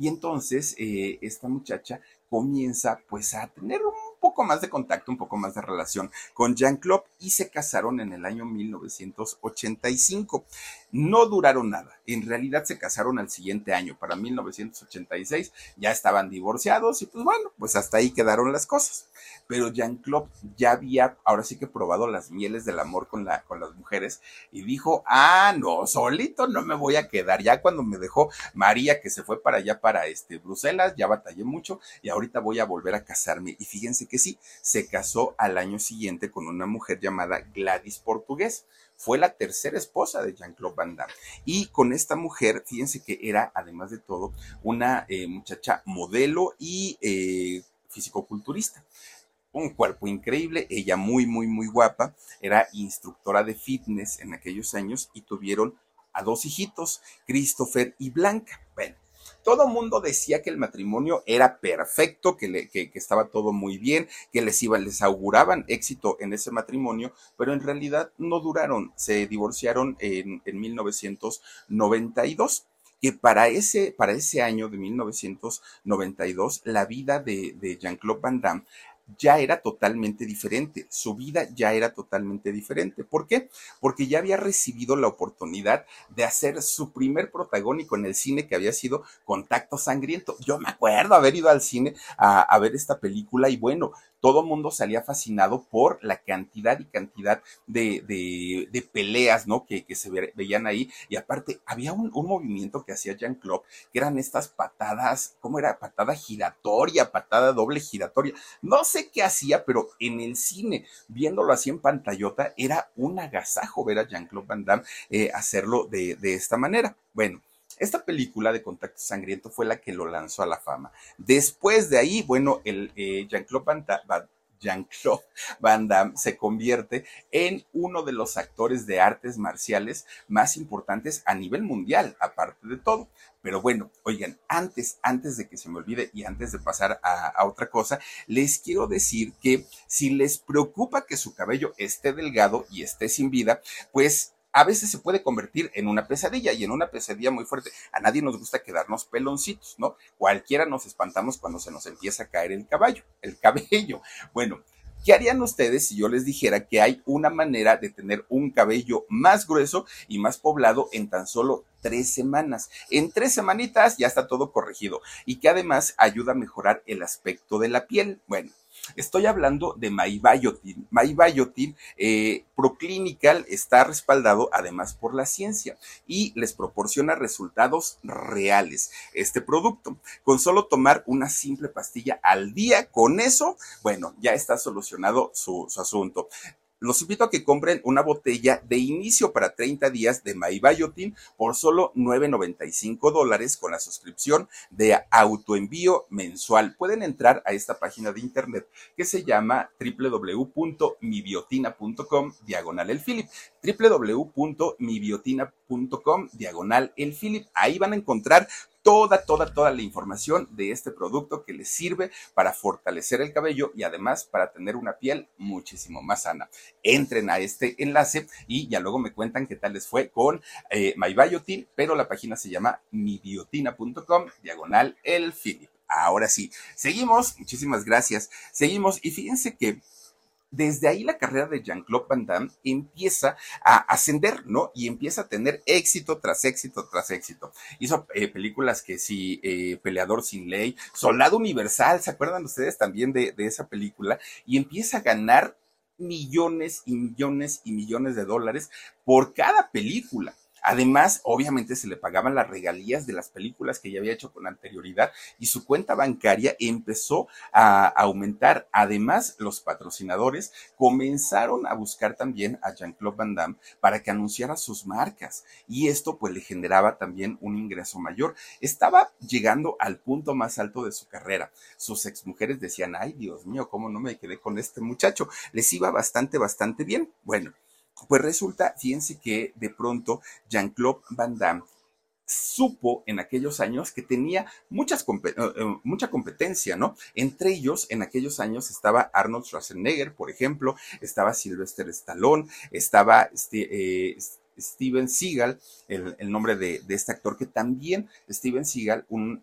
Y entonces esta muchacha comienza pues a tener un poco más de contacto, un poco más de relación con Jean-Claude y se casaron en el año 1985. No duraron nada, en realidad se casaron al siguiente año, para 1986 ya estaban divorciados y pues bueno, pues hasta ahí quedaron las cosas. Pero Jean-Claude ya había, ahora sí que probado las mieles del amor con las mujeres y dijo, ah, no, solito no me voy a quedar. Ya cuando me dejó María que se fue para allá, para este Bruselas, ya batallé mucho y ahorita voy a volver a casarme. Y fíjense que sí, se casó al año siguiente con una mujer llamada Gladys Portugués. Fue la tercera esposa de Jean-Claude Van Damme. Y con esta mujer, fíjense que era, además de todo, una eh, muchacha modelo y eh, fisicoculturista un cuerpo increíble, ella muy, muy, muy guapa, era instructora de fitness en aquellos años y tuvieron a dos hijitos, Christopher y Blanca. Bueno, todo mundo decía que el matrimonio era perfecto, que, le, que, estaba todo muy bien, que les iban, les auguraban éxito en ese matrimonio, pero en realidad no duraron, se divorciaron en, en 1992 que para ese, para ese año de 1992 la vida de, de Jean-Claude Van Damme ya era totalmente diferente, su vida ya era totalmente diferente. ¿Por qué? Porque ya había recibido la oportunidad de hacer su primer protagónico en el cine que había sido Contacto Sangriento. Yo me acuerdo haber ido al cine a, a ver esta película y bueno, todo mundo salía fascinado por la cantidad y cantidad de, de, peleas, ¿no? Que, que, se veían ahí. Y aparte, había un, un movimiento que hacía Jean-Claude, que eran estas patadas, ¿cómo era? Patada giratoria, patada doble giratoria. No sé qué hacía, pero en el cine, viéndolo así en pantallota, era un agasajo ver a Jean-Claude Van Damme eh, hacerlo de, de esta manera. Bueno, esta película de Contacto Sangriento fue la que lo lanzó a la fama. Después de ahí, bueno, el eh, Jean-Claude Van, Damme se convierte en uno de los actores de artes marciales más importantes a nivel mundial, aparte de todo. Pero bueno, oigan, antes, antes de que se me olvide y antes de pasar a, a, otra cosa, les quiero decir que si les preocupa que su cabello esté delgado y esté sin vida, pues a veces se puede convertir en una pesadilla y en una pesadilla muy fuerte. A nadie nos gusta quedarnos peloncitos, ¿no? Cualquiera nos espantamos cuando se nos empieza a caer el caballo, el cabello. Bueno, ¿Qué harían ustedes si yo les dijera que hay una manera de tener un cabello más grueso y más poblado en tan solo tres semanas? En tres semanitas ya está todo corregido y que además ayuda a mejorar el aspecto de la piel. Bueno, Estoy hablando de MyBiotin. MyBiotin eh, Proclinical está respaldado además por la ciencia y les proporciona resultados reales este producto. Con solo tomar una simple pastilla al día, con eso, bueno, ya está solucionado su asunto los invito a que compren una botella de inicio para 30 días de MyBiotin por solo 9.95 dólares con la suscripción de autoenvío mensual. Pueden entrar a esta página de internet que se llama www.mibiotina.com diagonal el Philip www.mibiotina.com diagonal el Philip. Ahí van a encontrar toda, toda, toda la información de este producto que les sirve para fortalecer el cabello y además para tener una piel muchísimo más sana. Entren a este enlace y ya luego me cuentan qué tal les fue con eh, MyBiotin, pero la página se llama mibiotina.com, diagonal el Philip. Ahora sí, seguimos, muchísimas gracias. Seguimos y fíjense que desde ahí la carrera de Jean-Claude Van Damme empieza a ascender, ¿no? Y empieza a tener éxito tras éxito tras éxito. Hizo eh, películas que sí, eh, Peleador sin Ley, Soldado Universal, ¿se acuerdan ustedes también de, de esa película? Y empieza a ganar millones y millones y millones de dólares por cada película. Además, obviamente se le pagaban las regalías de las películas que ya había hecho con anterioridad y su cuenta bancaria empezó a aumentar. Además, los patrocinadores comenzaron a buscar también a Jean-Claude Van Damme para que anunciara sus marcas y esto pues le generaba también un ingreso mayor. Estaba llegando al punto más alto de su carrera. Sus exmujeres decían, ay Dios mío, ¿cómo no me quedé con este muchacho? Les iba bastante, bastante bien. Bueno. Pues resulta, fíjense que de pronto Jean-Claude Van Damme supo en aquellos años que tenía muchas, eh, eh, mucha competencia, ¿no? Entre ellos, en aquellos años estaba Arnold Schwarzenegger, por ejemplo, estaba Sylvester Stallone, estaba este, eh, Steven Seagal, el, nombre de, este actor, que también Steven Seagal, un,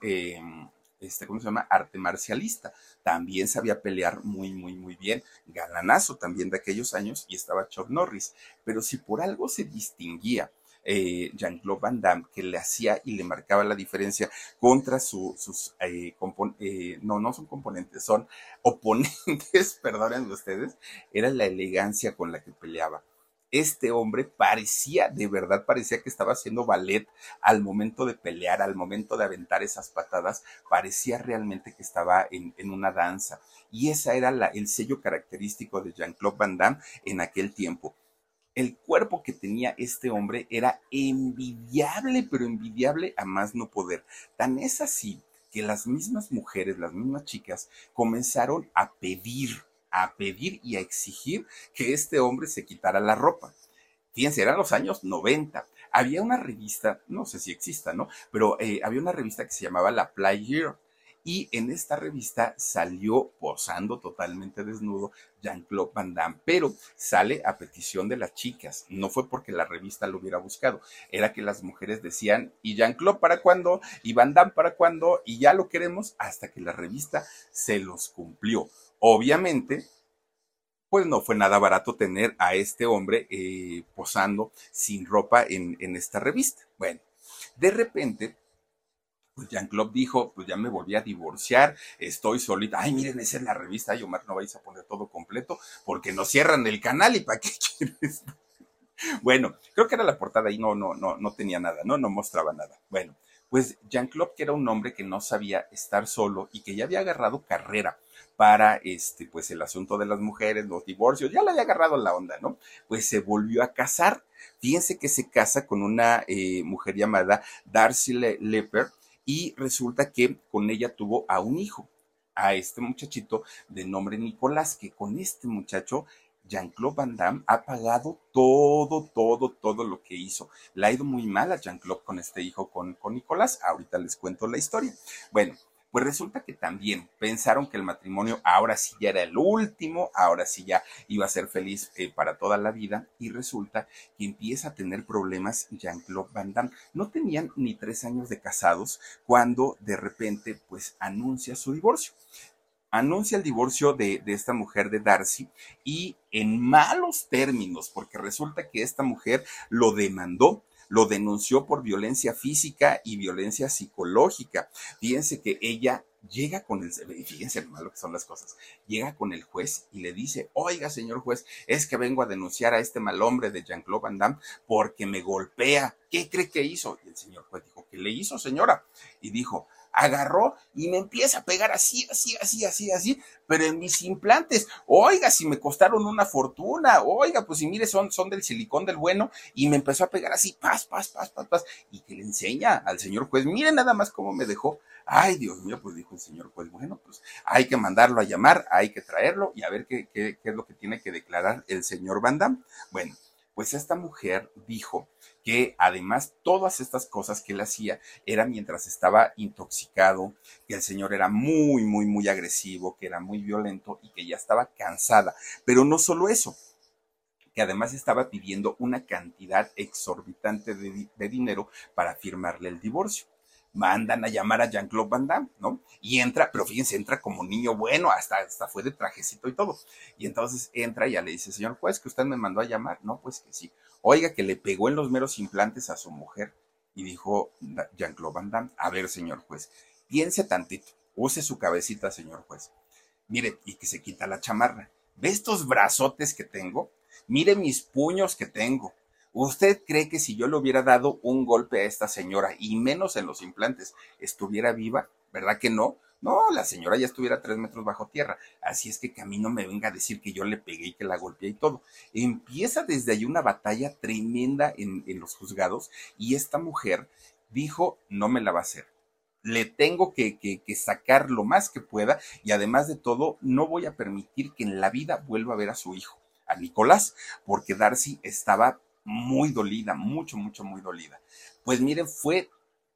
este, ¿cómo se llama? Arte marcialista. También sabía pelear muy, muy, muy bien. Galanazo también de aquellos años y estaba Chuck Norris. Pero si por algo se distinguía eh, Jean-Claude Van Damme, que le hacía y le marcaba la diferencia contra sus, eh, eh, no, no son componentes, son oponentes, perdonen ustedes, era la elegancia con la que peleaba este hombre parecía, de verdad parecía que estaba haciendo ballet al momento de pelear, al momento de aventar esas patadas, parecía realmente que estaba en, una danza. Y ese era el sello característico de Jean-Claude Van Damme en aquel tiempo. El cuerpo que tenía este hombre era envidiable, pero envidiable a más no poder. Tan es así que las mismas mujeres, las mismas chicas, comenzaron a pedir a pedir y a exigir que este hombre se quitara la ropa. Fíjense, eran los años 90. Había una revista, no sé si exista, ¿no? Pero eh, había una revista que se llamaba La Play Year y en esta revista salió posando totalmente desnudo Jean-Claude Van Damme, pero sale a petición de las chicas. No fue porque la revista lo hubiera buscado, era que las mujeres decían, ¿y Jean-Claude para cuándo? ¿Y Van Damme para cuándo? Y ya lo queremos hasta que la revista se los cumplió. Obviamente, pues no fue nada barato tener a este hombre eh, posando sin ropa en, en esta revista. Bueno, de repente pues Jean-Claude dijo, pues ya me volví a divorciar, estoy solita. Ay, miren, esa es la revista. Ay, Omar, no vais a poner todo completo porque nos cierran el canal y para qué quieres. Bueno, creo que era la portada y no, no, no, no tenía nada, ¿no? No mostraba nada. Bueno, pues Jean-Claude, que era un hombre que no sabía estar solo y que ya había agarrado carrera para este, pues el asunto de las mujeres, los divorcios, ya le había agarrado la onda, ¿no? Pues se volvió a casar. Fíjense que se casa con una eh, mujer llamada Darcy Leper, y resulta que con ella tuvo a un hijo, a este muchachito de nombre Nicolás, que con este muchacho Jean-Claude Van Damme ha pagado todo, todo, todo lo que hizo. Le ha ido muy mal a Jean-Claude con este hijo, con, con Nicolás. Ahorita les cuento la historia. Bueno, pues resulta que también pensaron que el matrimonio ahora sí ya era el último, ahora sí ya iba a ser feliz eh, para toda la vida y resulta que empieza a tener problemas Jean-Claude Van Damme. No tenían ni tres años de casados cuando de repente pues anuncia su divorcio anuncia el divorcio de, de, esta mujer de Darcy y en malos términos, porque resulta que esta mujer lo demandó lo denunció por violencia física y violencia psicológica. Fíjense que ella llega con el, fíjense lo malo que son las cosas, llega con el juez y le dice, oiga señor juez, es que vengo a denunciar a este mal hombre de Jean-Claude Van Damme porque me golpea. ¿Qué cree que hizo? Y el señor juez dijo, ¿qué le hizo señora? Y dijo, agarró y me empieza a pegar así, así, así, así, así, pero en mis implantes, oiga, si me costaron una fortuna, oiga, pues si mire, son, son del silicón del bueno, y me empezó a pegar así, paz, paz, paz, paz, paz, y que le enseña al señor juez, mire nada más cómo me dejó, ay, Dios mío, pues dijo el señor juez, bueno, pues hay que mandarlo a llamar, hay que traerlo y a ver qué, qué, qué es lo que tiene que declarar el señor Van Damme. Bueno, pues esta mujer dijo que además todas estas cosas que él hacía era mientras estaba intoxicado, que el señor era muy, muy, muy agresivo, que era muy violento y que ya estaba cansada. Pero no solo eso, que además estaba pidiendo una cantidad exorbitante de, dinero para firmarle el divorcio mandan a llamar a Jean-Claude Van Damme, ¿no? Y entra, pero fíjense, entra como niño bueno, hasta, hasta fue de trajecito y todo. Y entonces entra y ya le dice, señor juez, que usted me mandó a llamar. No, pues que sí. Oiga, que le pegó en los meros implantes a su mujer. Y dijo Jean-Claude Van Damme, a ver, señor juez, piense tantito, use su cabecita, señor juez. Mire, y que se quita la chamarra. ¿Ve estos brazotes que tengo? Mire mis puños que tengo ¿Usted cree que si yo le hubiera dado un golpe a esta señora, y menos en los implantes, estuviera viva? ¿Verdad que no? No, la señora ya estuviera tres metros bajo tierra. Así es que, que a mí no me venga a decir que yo le pegué y que la golpeé y todo. Empieza desde ahí una batalla tremenda en, los juzgados y esta mujer dijo, no me la va a hacer le tengo que, que, sacar lo más que pueda y además de todo, no voy a permitir que en la vida vuelva a ver a su hijo, a Nicolás, porque Darcy estaba muy dolida, mucho, mucho, muy dolida. Pues miren, fue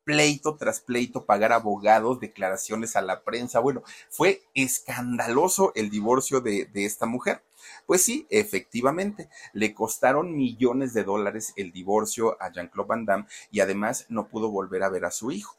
pleito tras pleito, pagar abogados, declaraciones a la prensa. Bueno, fue escandaloso el divorcio de, de, esta mujer. Pues sí, efectivamente, le costaron millones de dólares el divorcio a Jean-Claude Van Damme y además no pudo volver a ver a su hijo.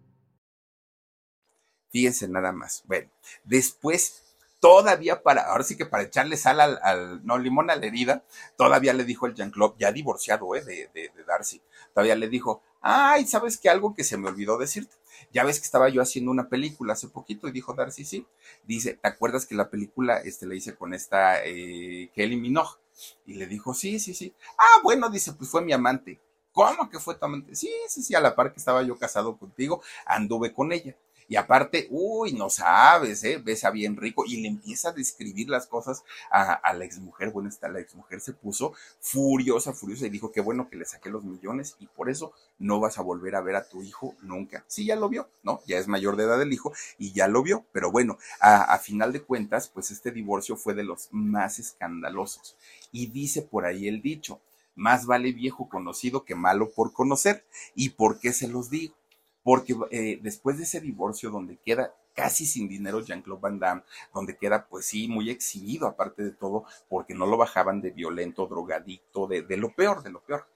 Fíjense nada más. Bueno, después, todavía para, ahora sí que para echarle sal al, no, limón a la herida, todavía le dijo el Jean-Claude, ya divorciado, ¿eh? De, de, de, Darcy, todavía le dijo, ay, ¿sabes qué? Algo que se me olvidó decirte. ya ves que estaba yo haciendo una película hace poquito y dijo Darcy, sí. Dice, ¿te acuerdas que la película este, la hice con esta eh, Kelly Minogue? Y le dijo, sí, sí, sí. Ah, bueno, dice, pues fue mi amante. ¿Cómo que fue tu amante? Sí, sí, sí, a la par que estaba yo casado contigo, anduve con ella. Y aparte, uy, no sabes, ¿eh? Besa bien rico. Y le empieza a describir las cosas a, la exmujer. Bueno, esta, la exmujer se puso furiosa, furiosa y dijo que bueno que le saqué los millones y por eso no vas a volver a ver a tu hijo nunca. Sí, ya lo vio, ¿no? Ya es mayor de edad el hijo y ya lo vio. Pero bueno, a, a final de cuentas, pues este divorcio fue de los más escandalosos. Y dice por ahí el dicho, más vale viejo conocido que malo por conocer. ¿Y por qué se los digo? Porque eh, después de ese divorcio donde queda casi sin dinero Jean-Claude Van Damme, donde queda pues sí muy exhibido aparte de todo, porque no lo bajaban de violento, drogadicto, de, de lo peor, de lo peor,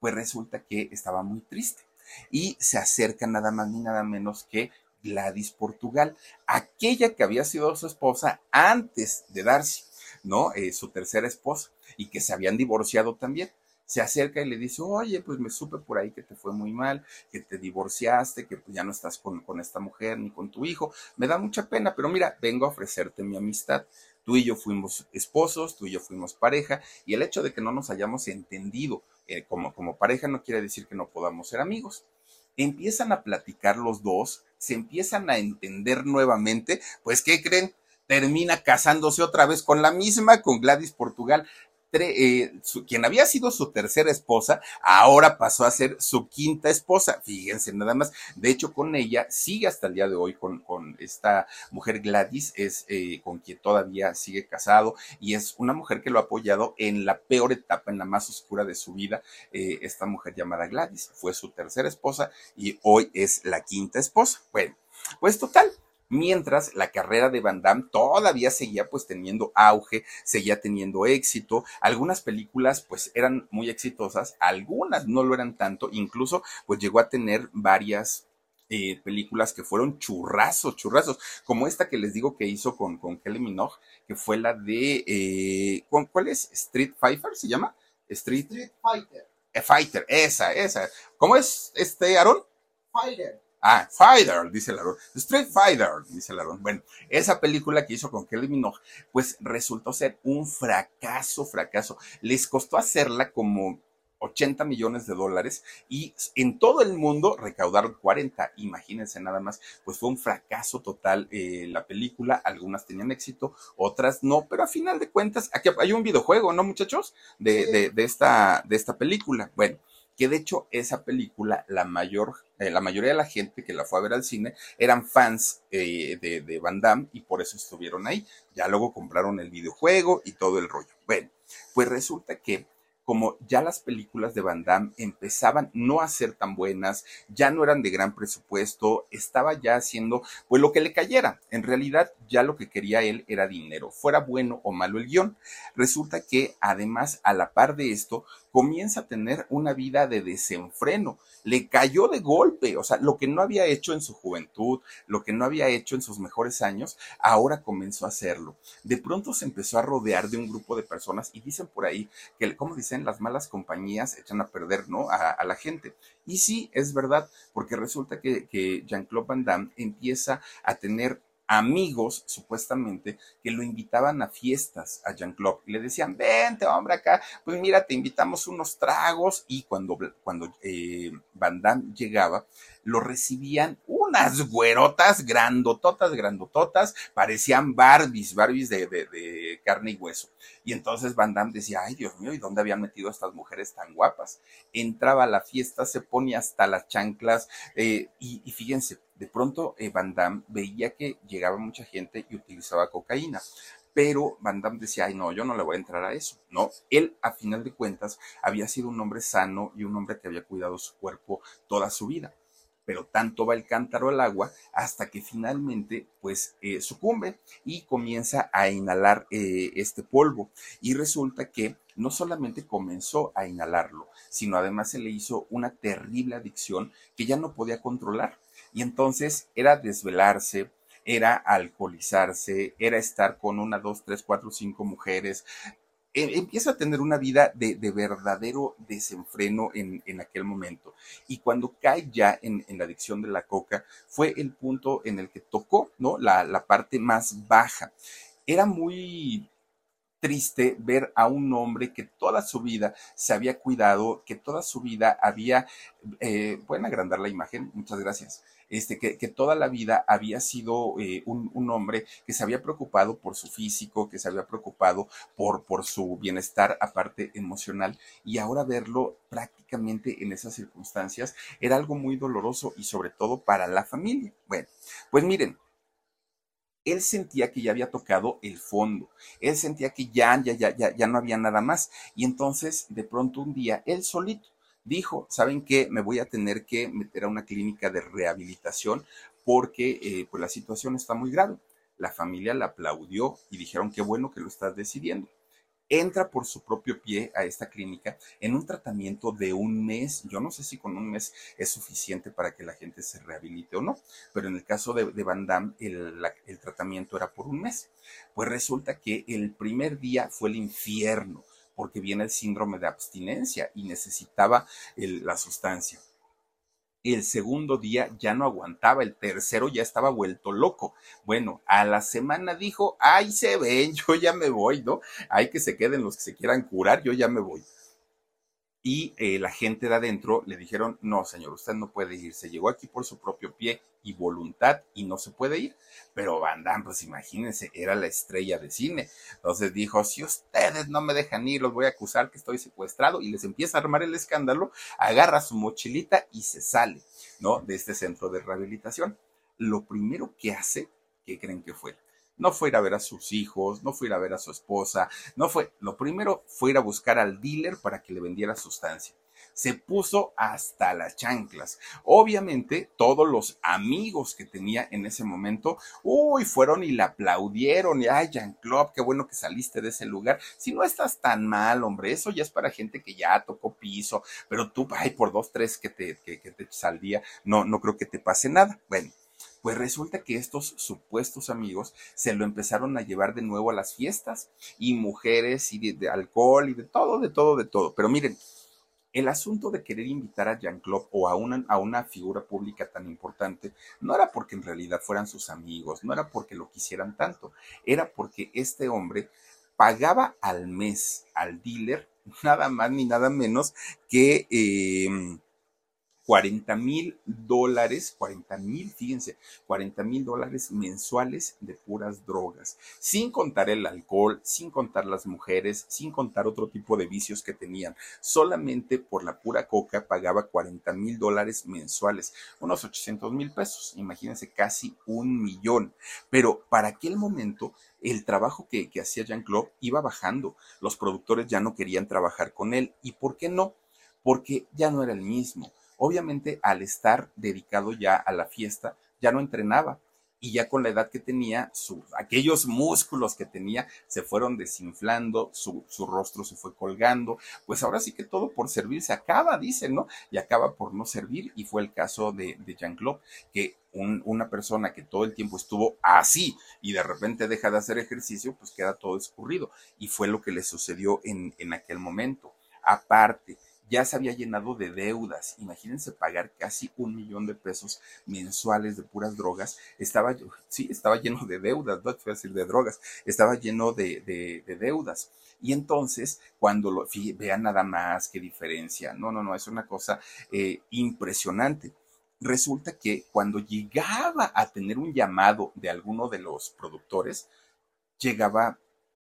pues resulta que estaba muy triste y se acerca nada más ni nada menos que Gladys Portugal, aquella que había sido su esposa antes de Darcy, ¿no? Eh, su tercera esposa y que se habían divorciado también se acerca y le dice, oye, pues me supe por ahí que te fue muy mal, que te divorciaste, que pues ya no estás con, con esta mujer ni con tu hijo. Me da mucha pena, pero mira, vengo a ofrecerte mi amistad. Tú y yo fuimos esposos, tú y yo fuimos pareja, y el hecho de que no nos hayamos entendido eh, como, como pareja no quiere decir que no podamos ser amigos. Empiezan a platicar los dos, se empiezan a entender nuevamente, pues ¿qué creen? termina casándose otra vez con la misma, con Gladys Portugal. Eh, quien había sido su tercera esposa, ahora pasó a ser su quinta esposa. Fíjense nada más. De hecho, con ella sigue hasta el día de hoy con, con esta mujer Gladys, es eh, con quien todavía sigue casado y es una mujer que lo ha apoyado en la peor etapa, en la más oscura de su vida. Eh, esta mujer llamada Gladys fue su tercera esposa y hoy es la quinta esposa. Bueno, pues total, mientras la carrera de Van Damme todavía seguía pues teniendo auge, seguía teniendo éxito, algunas películas pues eran muy exitosas, algunas no lo eran tanto, incluso pues llegó a tener varias eh, películas que fueron churrazos, churrazos, como esta que les digo que hizo con, con Kelly Minogue, que fue la de, eh, ¿cuál es? Street Fighter se llama? Street, Street Fighter. Eh, Fighter, esa, esa. ¿Cómo es este, Aaron? Fighter. Ah, Fighter, dice Larón. Street Fighter, dice Larón. Bueno, esa película que hizo con Kelly Minogue, pues resultó ser un fracaso, fracaso. Les costó hacerla como 80 millones de dólares y en todo el mundo recaudaron 40. Imagínense nada más, pues fue un fracaso total eh, la película. Algunas tenían éxito, otras no, pero a final de cuentas, aquí hay un videojuego, ¿no, muchachos? De, de, de esta, de esta película. Bueno, que de hecho esa película, la mayor, eh, la mayoría de la gente que la fue a ver al cine eran fans eh, de, de Van Damme y por eso estuvieron ahí. Ya luego compraron el videojuego y todo el rollo. Bueno, pues resulta que como ya las películas de Van Damme empezaban no a ser tan buenas, ya no eran de gran presupuesto, estaba ya haciendo pues lo que le cayera. En realidad ya lo que quería él era dinero, fuera bueno o malo el guion. Resulta que además a la par de esto comienza a tener una vida de desenfreno. Le cayó de golpe, o sea, lo que no había hecho en su juventud, lo que no había hecho en sus mejores años, ahora comenzó a hacerlo. De pronto se empezó a rodear de un grupo de personas y dicen por ahí que, como dicen, las malas compañías echan a perder, ¿no? A, a la gente. Y sí, es verdad, porque resulta que, que Jean-Claude Van Damme empieza a tener amigos, supuestamente, que lo invitaban a fiestas a Jean-Claude. Le decían, vente, hombre, acá, pues mira, te invitamos unos tragos. Y cuando, cuando eh, Van Damme llegaba, lo recibían unas güerotas grandototas, grandototas, parecían Barbies, Barbies de, de, de, carne y hueso. Y entonces Van Damme decía, ay Dios mío, ¿y dónde habían metido a estas mujeres tan guapas? Entraba a la fiesta, se ponía hasta las chanclas, eh, y, y, fíjense, de pronto eh, Van Damme veía que llegaba mucha gente y utilizaba cocaína pero Van Damme decía, ay no, yo no le voy a entrar a eso, ¿no? Él, a final de cuentas, había sido un hombre sano y un hombre que había cuidado su cuerpo toda su vida. Pero tanto va el cántaro al agua hasta que finalmente pues eh, sucumbe y comienza a inhalar eh, este polvo. Y resulta que no solamente comenzó a inhalarlo, sino además se le hizo una terrible adicción que ya no podía controlar y entonces era desvelarse, era alcoholizarse, era estar con una, dos, tres, cuatro, cinco mujeres, em, empieza a tener una vida de, verdadero desenfreno en, aquel momento. Y cuando cae ya en, la adicción de la coca, fue el punto en el que tocó, ¿no? La, la parte más baja. Era muy triste ver a un hombre que toda su vida se había cuidado, que toda su vida había, eh, pueden agrandar la imagen, muchas gracias, este, que, toda la vida había sido eh, un, hombre que se había preocupado por su físico, que se había preocupado por, por su bienestar aparte emocional y ahora verlo prácticamente en esas circunstancias era algo muy doloroso y sobre todo para la familia. Bueno, pues miren, él sentía que ya había tocado el fondo, él sentía que ya, ya, ya, ya, ya no había nada más. Y entonces, de pronto un día, él solito dijo, ¿saben qué? Me voy a tener que meter a una clínica de rehabilitación porque eh, pues la situación está muy grave. La familia la aplaudió y dijeron, qué bueno que lo estás decidiendo entra por su propio pie a esta clínica en un tratamiento de un mes. Yo no sé si con un mes es suficiente para que la gente se rehabilite o no, pero en el caso de, Van Damme el, tratamiento era por un mes. Pues resulta que el primer día fue el infierno porque viene el síndrome de abstinencia y necesitaba la sustancia el segundo día ya no aguantaba, el tercero ya estaba vuelto loco. Bueno, a la semana dijo, ay, se ven, yo ya me voy, ¿no? Hay que se queden los que se quieran curar, yo ya me voy y eh, la gente de adentro le dijeron, no, señor, usted no puede ir, se llegó aquí por su propio pie y voluntad y no se puede ir. Pero Van Damme, pues imagínense, era la estrella de cine. Entonces dijo, si ustedes no me dejan ir, los voy a acusar que estoy secuestrado y les empieza a armar el escándalo, agarra su mochilita y se sale, ¿no? De este centro de rehabilitación. Lo primero que hace, ¿qué creen que fue? no fue ir a ver a sus hijos, no fue ir a ver a su esposa, no fue, lo primero fue ir a buscar al dealer para que le vendiera sustancia. Se puso hasta las chanclas. Obviamente, todos los amigos que tenía en ese momento, uy, fueron y le aplaudieron. Y, ay, Jean-Claude, qué bueno que saliste de ese lugar. Si no estás tan mal, hombre, eso ya es para gente que ya tocó piso, pero tú, ay, por dos, tres que te, que, te saldría, no, no creo que te pase nada. Bueno, pues resulta que estos supuestos amigos se lo empezaron a llevar de nuevo a las fiestas y mujeres y de, alcohol y de todo, de todo, de todo. Pero miren, el asunto de querer invitar a Jean-Claude o a una, a una figura pública tan importante no era porque en realidad fueran sus amigos, no era porque lo quisieran tanto, era porque este hombre pagaba al mes al dealer nada más ni nada menos que eh, 40 mil dólares, 40 mil, fíjense, 40 mil dólares mensuales de puras drogas, sin contar el alcohol, sin contar las mujeres, sin contar otro tipo de vicios que tenían. Solamente por la pura coca pagaba 40 mil dólares mensuales, unos 800 mil pesos, imagínense, casi un millón. Pero para aquel momento el trabajo que, que hacía Jean-Claude iba bajando. Los productores ya no querían trabajar con él. ¿Y por qué no? Porque ya no era el mismo Obviamente, al estar dedicado ya a la fiesta, ya no entrenaba y ya con la edad que tenía, aquellos músculos que tenía se fueron desinflando, su, rostro se fue colgando, pues ahora sí que todo por servir se acaba, dicen, ¿no? Y acaba por no servir, y fue el caso de, Jean-Claude, que una persona que todo el tiempo estuvo así y de repente deja de hacer ejercicio, pues queda todo escurrido, y fue lo que le sucedió en, en aquel momento. Aparte, ya se había llenado de deudas. Imagínense pagar casi un millón de pesos mensuales de puras drogas. Estaba, sí, estaba lleno de deudas, no te voy a decir de drogas, estaba lleno de, deudas. Y entonces, cuando lo vean nada más qué diferencia, no, no, no, es una cosa eh, impresionante. Resulta que cuando llegaba a tener un llamado de alguno de los productores, llegaba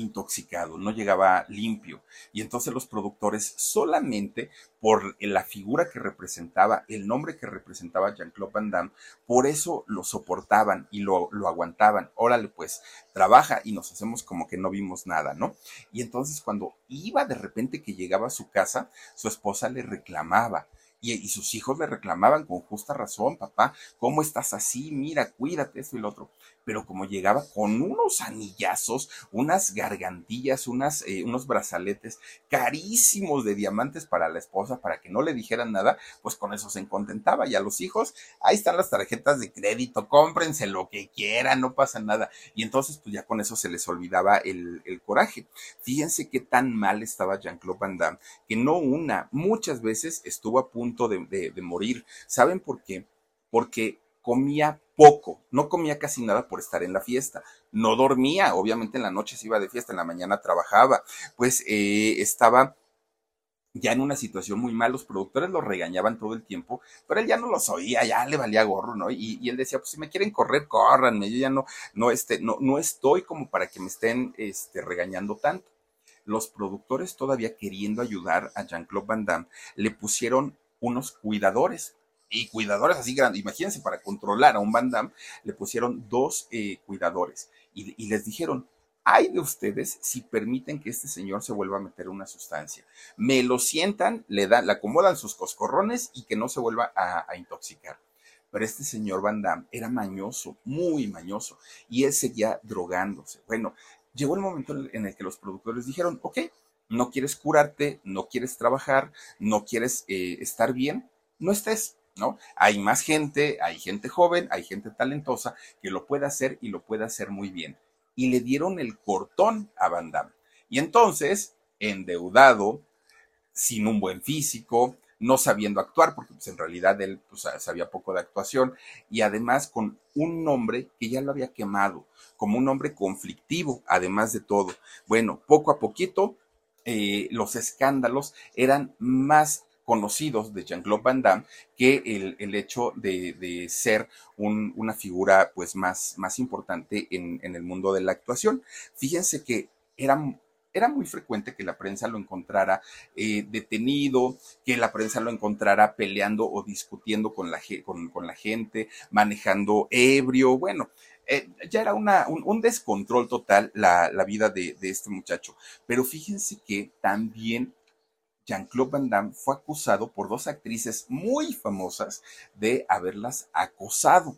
Intoxicado, no llegaba limpio. Y entonces los productores solamente por la figura que representaba, el nombre que representaba Jean-Claude Van Damme, por eso lo soportaban y lo, aguantaban. Órale, pues, trabaja y nos hacemos como que no vimos nada, ¿no? Y entonces cuando iba de repente que llegaba a su casa, su esposa le reclamaba y, sus hijos le reclamaban con justa razón, papá, ¿cómo estás así? Mira, cuídate, esto y lo otro. Pero como llegaba con unos anillazos, unas gargantillas, unas, eh, unos brazaletes carísimos de diamantes para la esposa, para que no le dijeran nada, pues con eso se contentaba. Y a los hijos, ahí están las tarjetas de crédito, cómprense lo que quieran, no pasa nada. Y entonces, pues ya con eso se les olvidaba el, el coraje. Fíjense qué tan mal estaba Jean-Claude Van Damme, que no una, muchas veces estuvo a punto de, morir. ¿Saben por qué? Porque comía poco, no comía casi nada por estar en la fiesta, no dormía, obviamente en la noche se iba de fiesta, en la mañana trabajaba, pues eh, estaba ya en una situación muy mal, los productores lo regañaban todo el tiempo, pero él ya no los oía, ya le valía gorro, ¿no? Y, él decía, pues si me quieren correr, córranme, yo ya no, no, este, no, no estoy como para que me estén este, regañando tanto. Los productores todavía queriendo ayudar a Jean-Claude Van Damme, le pusieron unos cuidadores. Y cuidadores así grandes, imagínense, para controlar a un Van Damme, le pusieron dos eh, cuidadores y, les dijeron, hay de ustedes si permiten que este señor se vuelva a meter una sustancia. Me lo sientan, le dan, le acomodan sus coscorrones y que no se vuelva a, intoxicar. Pero este señor Van Damme era mañoso, muy mañoso, y él seguía drogándose. Bueno, llegó el momento en el que los productores dijeron, ok, no quieres curarte, no quieres trabajar, no quieres eh, estar bien, no estés, ¿no? Hay más gente, hay gente joven, hay gente talentosa que lo puede hacer y lo puede hacer muy bien. Y le dieron el cortón a Van Damme. Y entonces, endeudado, sin un buen físico, no sabiendo actuar, porque pues, en realidad él pues, sabía poco de actuación, y además con un nombre que ya lo había quemado, como un hombre conflictivo, además de todo. Bueno, poco a poquito eh, los escándalos eran más conocidos de Jean-Claude Van Damme que el, hecho de, ser una figura pues más, más importante en, el mundo de la actuación. Fíjense que era, era muy frecuente que la prensa lo encontrara eh, detenido, que la prensa lo encontrara peleando o discutiendo con la, con la gente, manejando ebrio, bueno, eh, ya era una, un, descontrol total la, vida de, de, este muchacho. Pero fíjense que también Jean-Claude Van Damme fue acusado por dos actrices muy famosas de haberlas acosado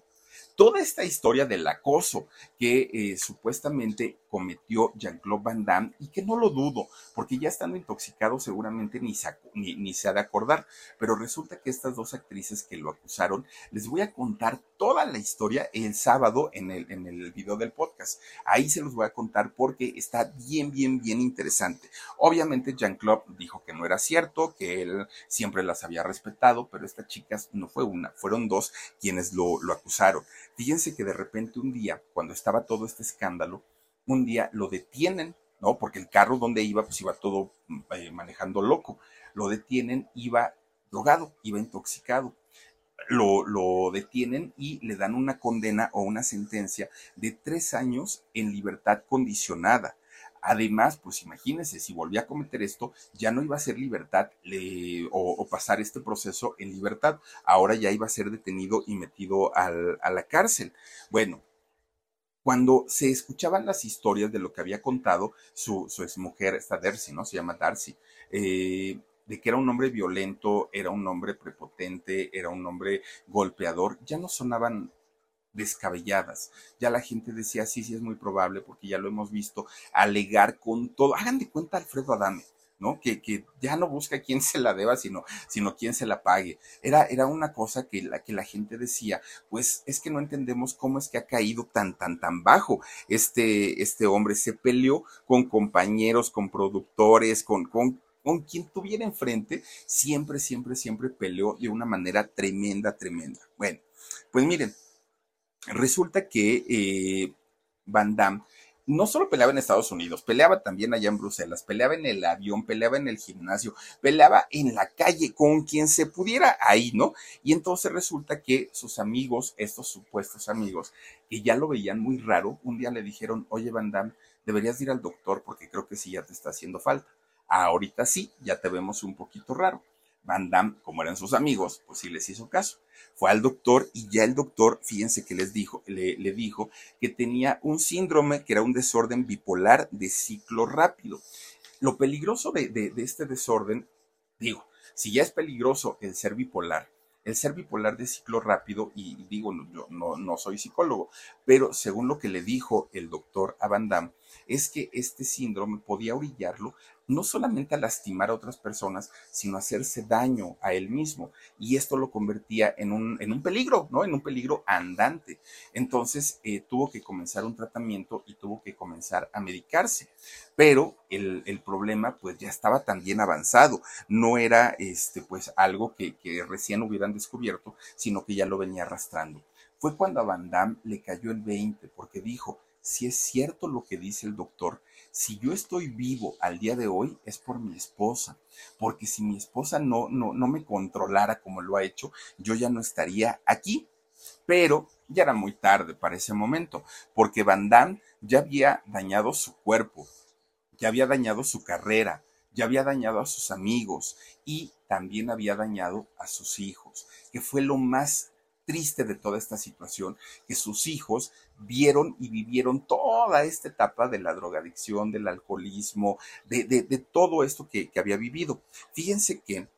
toda esta historia del acoso que eh, supuestamente cometió Jean-Claude Van Damme y que no lo dudo, porque ya estando intoxicado seguramente ni se, ni, se ha de acordar, pero resulta que estas dos actrices que lo acusaron, les voy a contar toda la historia el sábado en el, en el video del podcast. Ahí se los voy a contar porque está bien, bien, bien interesante. Obviamente Jean-Claude dijo que no era cierto, que él siempre las había respetado, pero estas chicas no fue una, fueron dos quienes lo, lo acusaron. Fíjense que de repente un día, cuando estaba todo este escándalo, un día lo detienen, ¿no? Porque el carro donde iba, pues iba todo mm, eh, manejando loco. Lo detienen, iba drogado, iba intoxicado. Lo, lo, detienen y le dan una condena o una sentencia de tres años en libertad condicionada. Además, pues imagínense, si volvía a cometer esto, ya no iba a ser libertad o, pasar este proceso en libertad. Ahora ya iba a ser detenido y metido a la cárcel. Bueno, cuando se escuchaban las historias de lo que había contado su, su exmujer, esta Darcy, ¿no? Se llama Darcy, eh, de que era un hombre violento, era un hombre prepotente, era un hombre golpeador, ya no sonaban descabelladas. Ya la gente decía, sí, sí, es muy probable, porque ya lo hemos visto, alegar con todo. Hagan de cuenta Alfredo Adame. ¿no? Que, que, ya no busca quién se la deba, sino, sino quién se la pague. Era, era una cosa que la, que la gente decía, pues es que no entendemos cómo es que ha caído tan, tan, tan bajo. Este, este hombre se peleó con compañeros, con productores, con, con, con quien tuviera enfrente, siempre, siempre, siempre peleó de una manera tremenda, tremenda. Bueno, pues miren, resulta que eh, Van Damme no solo peleaba en Estados Unidos, peleaba también allá en Bruselas, peleaba en el avión, peleaba en el gimnasio, peleaba en la calle con quien se pudiera ahí, ¿no? Y entonces resulta que sus amigos, estos supuestos amigos, que ya lo veían muy raro, un día le dijeron, oye Van Damme, deberías ir al doctor porque creo que sí ya te está haciendo falta. Ahorita sí, ya te vemos un poquito raro. Van Damme, como eran sus amigos, pues sí les hizo caso. Fue al doctor y ya el doctor, fíjense que les dijo, le, dijo que tenía un síndrome que era un desorden bipolar de ciclo rápido. Lo peligroso de, este desorden, digo, si ya es peligroso el ser bipolar, el ser bipolar de ciclo rápido, y digo, yo no, no soy psicólogo, pero según lo que le dijo el doctor a es que este síndrome podía orillarlo no solamente a lastimar a otras personas, sino a hacerse daño a él mismo. Y esto lo convertía en un, en un peligro, ¿no? En un peligro andante. Entonces eh, tuvo que comenzar un tratamiento y tuvo que comenzar a medicarse. Pero el, problema pues ya estaba también avanzado. No era este pues algo que, que recién hubieran descubierto, sino que ya lo venía arrastrando. Fue cuando a Van Damme le cayó el 20 porque dijo, si es cierto lo que dice el doctor, si yo estoy vivo al día de hoy es por mi esposa, porque si mi esposa no, no, no me controlara como lo ha hecho, yo ya no estaría aquí. Pero ya era muy tarde para ese momento, porque Van Damme ya había dañado su cuerpo, ya había dañado su carrera, ya había dañado a sus amigos y también había dañado a sus hijos, que fue lo más triste de toda esta situación, que sus hijos vieron y vivieron toda esta etapa de la drogadicción, del alcoholismo, de, de, todo esto que, había vivido. Fíjense que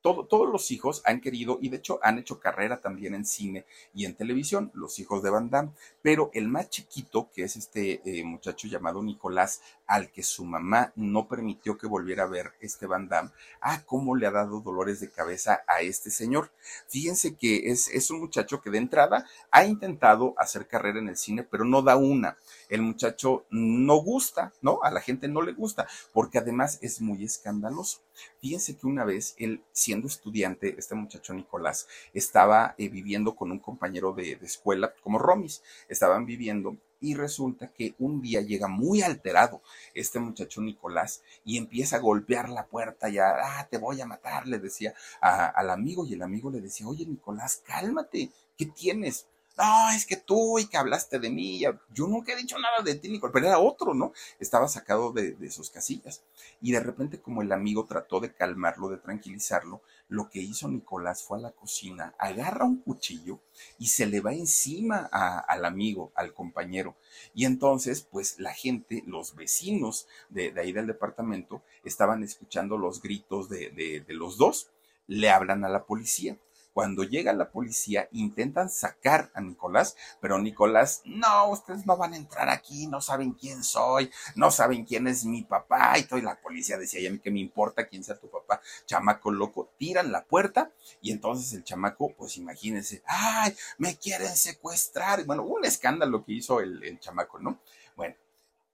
todos los hijos han querido y de hecho han hecho carrera también en cine y en televisión, los hijos de Van Damme, pero el más chiquito, que es este eh, muchacho llamado Nicolás, al que su mamá no permitió que volviera a ver este Van Damme, ah, cómo le ha dado dolores de cabeza a este señor. Fíjense que es, es un muchacho que de entrada ha intentado hacer carrera en el cine, pero no da una. El muchacho no gusta, ¿no? A la gente no le gusta, porque además es muy escandaloso. Fíjense que una vez él, siendo estudiante, este muchacho Nicolás, estaba eh, viviendo con un compañero de, de escuela, como Romis, estaban viviendo y resulta que un día llega muy alterado este muchacho Nicolás y empieza a golpear la puerta ya, ah, te voy a matar, le decía al amigo y el amigo le decía, oye Nicolás, cálmate, ¿qué tienes? No, es que tú y que hablaste de mí, yo nunca he dicho nada de ti, Nicole, pero era otro, ¿no? Estaba sacado de, sus casillas. Y de repente, como el amigo trató de calmarlo, de tranquilizarlo, lo que hizo Nicolás fue a la cocina, agarra un cuchillo y se le va encima al amigo, al compañero. Y entonces, pues la gente, los vecinos de, ahí del departamento, estaban escuchando los gritos de, de los dos, le hablan a la policía cuando llega la policía, intentan sacar a Nicolás, pero Nicolás, no, ustedes no van a entrar aquí, no saben quién soy, no saben quién es mi papá. Y toda la policía decía, ya a mí que me importa quién sea tu papá, chamaco loco, tiran la puerta y entonces el chamaco, pues imagínense, ay, me quieren secuestrar. Bueno, un escándalo que hizo el, chamaco, ¿no? Bueno,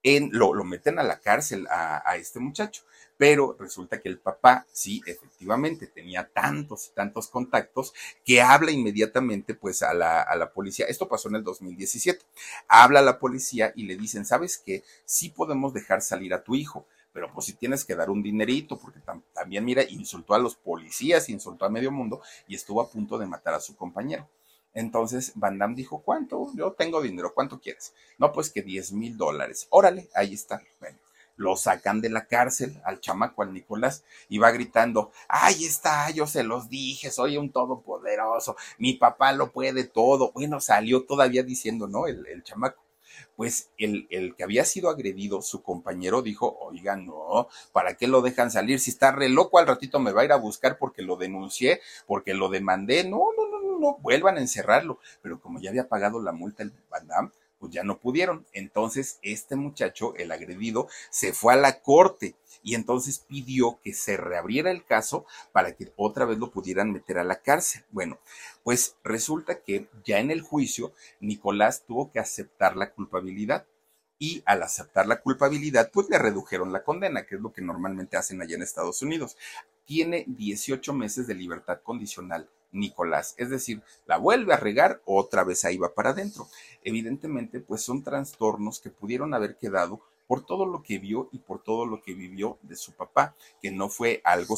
en, lo, meten a la cárcel a, este muchacho. Pero resulta que el papá, sí, efectivamente, tenía tantos y tantos contactos que habla inmediatamente pues a la, a la policía. Esto pasó en el 2017. Habla a la policía y le dicen, ¿sabes qué? Sí podemos dejar salir a tu hijo, pero pues si tienes que dar un dinerito, porque también, mira, insultó a los policías, insultó a medio mundo y estuvo a punto de matar a su compañero. Entonces Van Damme dijo, ¿cuánto? Yo tengo dinero, ¿cuánto quieres? No, pues que 10 mil dólares. Órale, ahí está. Bueno, lo sacan de la cárcel al chamaco, al Nicolás, y va gritando, ahí está, yo se los dije, soy un todopoderoso, mi papá lo puede todo. Bueno, salió todavía diciendo, ¿no? El, el chamaco. Pues el, el, que había sido agredido, su compañero dijo, oiga, no, ¿para qué lo dejan salir? Si está re loco, al ratito me va a ir a buscar porque lo denuncié, porque lo demandé. No, no, no, no, no, vuelvan a encerrarlo. Pero como ya había pagado la multa el Van pues ya no pudieron. Entonces este muchacho, el agredido, se fue a la corte y entonces pidió que se reabriera el caso para que otra vez lo pudieran meter a la cárcel. Bueno, pues resulta que ya en el juicio Nicolás tuvo que aceptar la culpabilidad y al aceptar la culpabilidad, pues le redujeron la condena, que es lo que normalmente hacen allá en Estados Unidos. Tiene 18 meses de libertad condicional Nicolás. Es decir, la vuelve a regar, otra vez ahí va para adentro. Evidentemente, pues son trastornos que pudieron haber quedado por todo lo que vio y por todo lo que vivió de su papá, que no fue algo,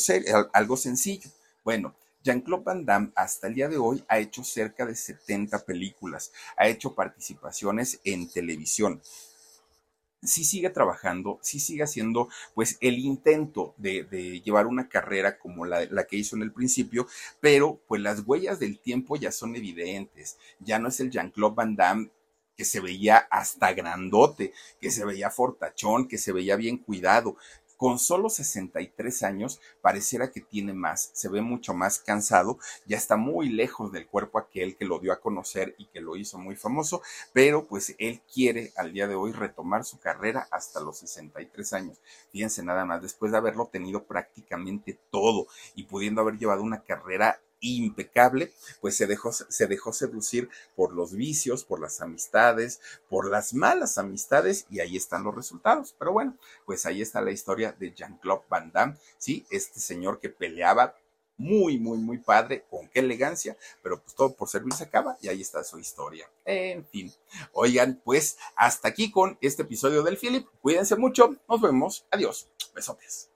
algo sencillo. Bueno, Jean-Claude Van Damme hasta el día de hoy ha hecho cerca de 70 películas, ha hecho participaciones en televisión. Sí sigue trabajando, sí sigue haciendo pues el intento de, de llevar una carrera como la, la, que hizo en el principio, pero pues las huellas del tiempo ya son evidentes, ya no es el Jean-Claude Van Damme que se veía hasta grandote, que se veía fortachón, que se veía bien cuidado con solo 63 años pareciera que tiene más, se ve mucho más cansado, ya está muy lejos del cuerpo aquel que lo dio a conocer y que lo hizo muy famoso, pero pues él quiere al día de hoy retomar su carrera hasta los 63 años. Fíjense nada más, después de haberlo tenido prácticamente todo y pudiendo haber llevado una carrera impecable, pues se dejó, se dejó seducir por los vicios, por las amistades, por las malas amistades y ahí están los resultados. Pero bueno, pues ahí está la historia de Jean-Claude Van Damme, ¿sí? Este señor que peleaba muy, muy, muy padre, con qué elegancia, pero pues todo por servir se acaba y ahí está su historia. En fin, oigan, pues hasta aquí con este episodio del Philip. Cuídense mucho, nos vemos, adiós, besotes.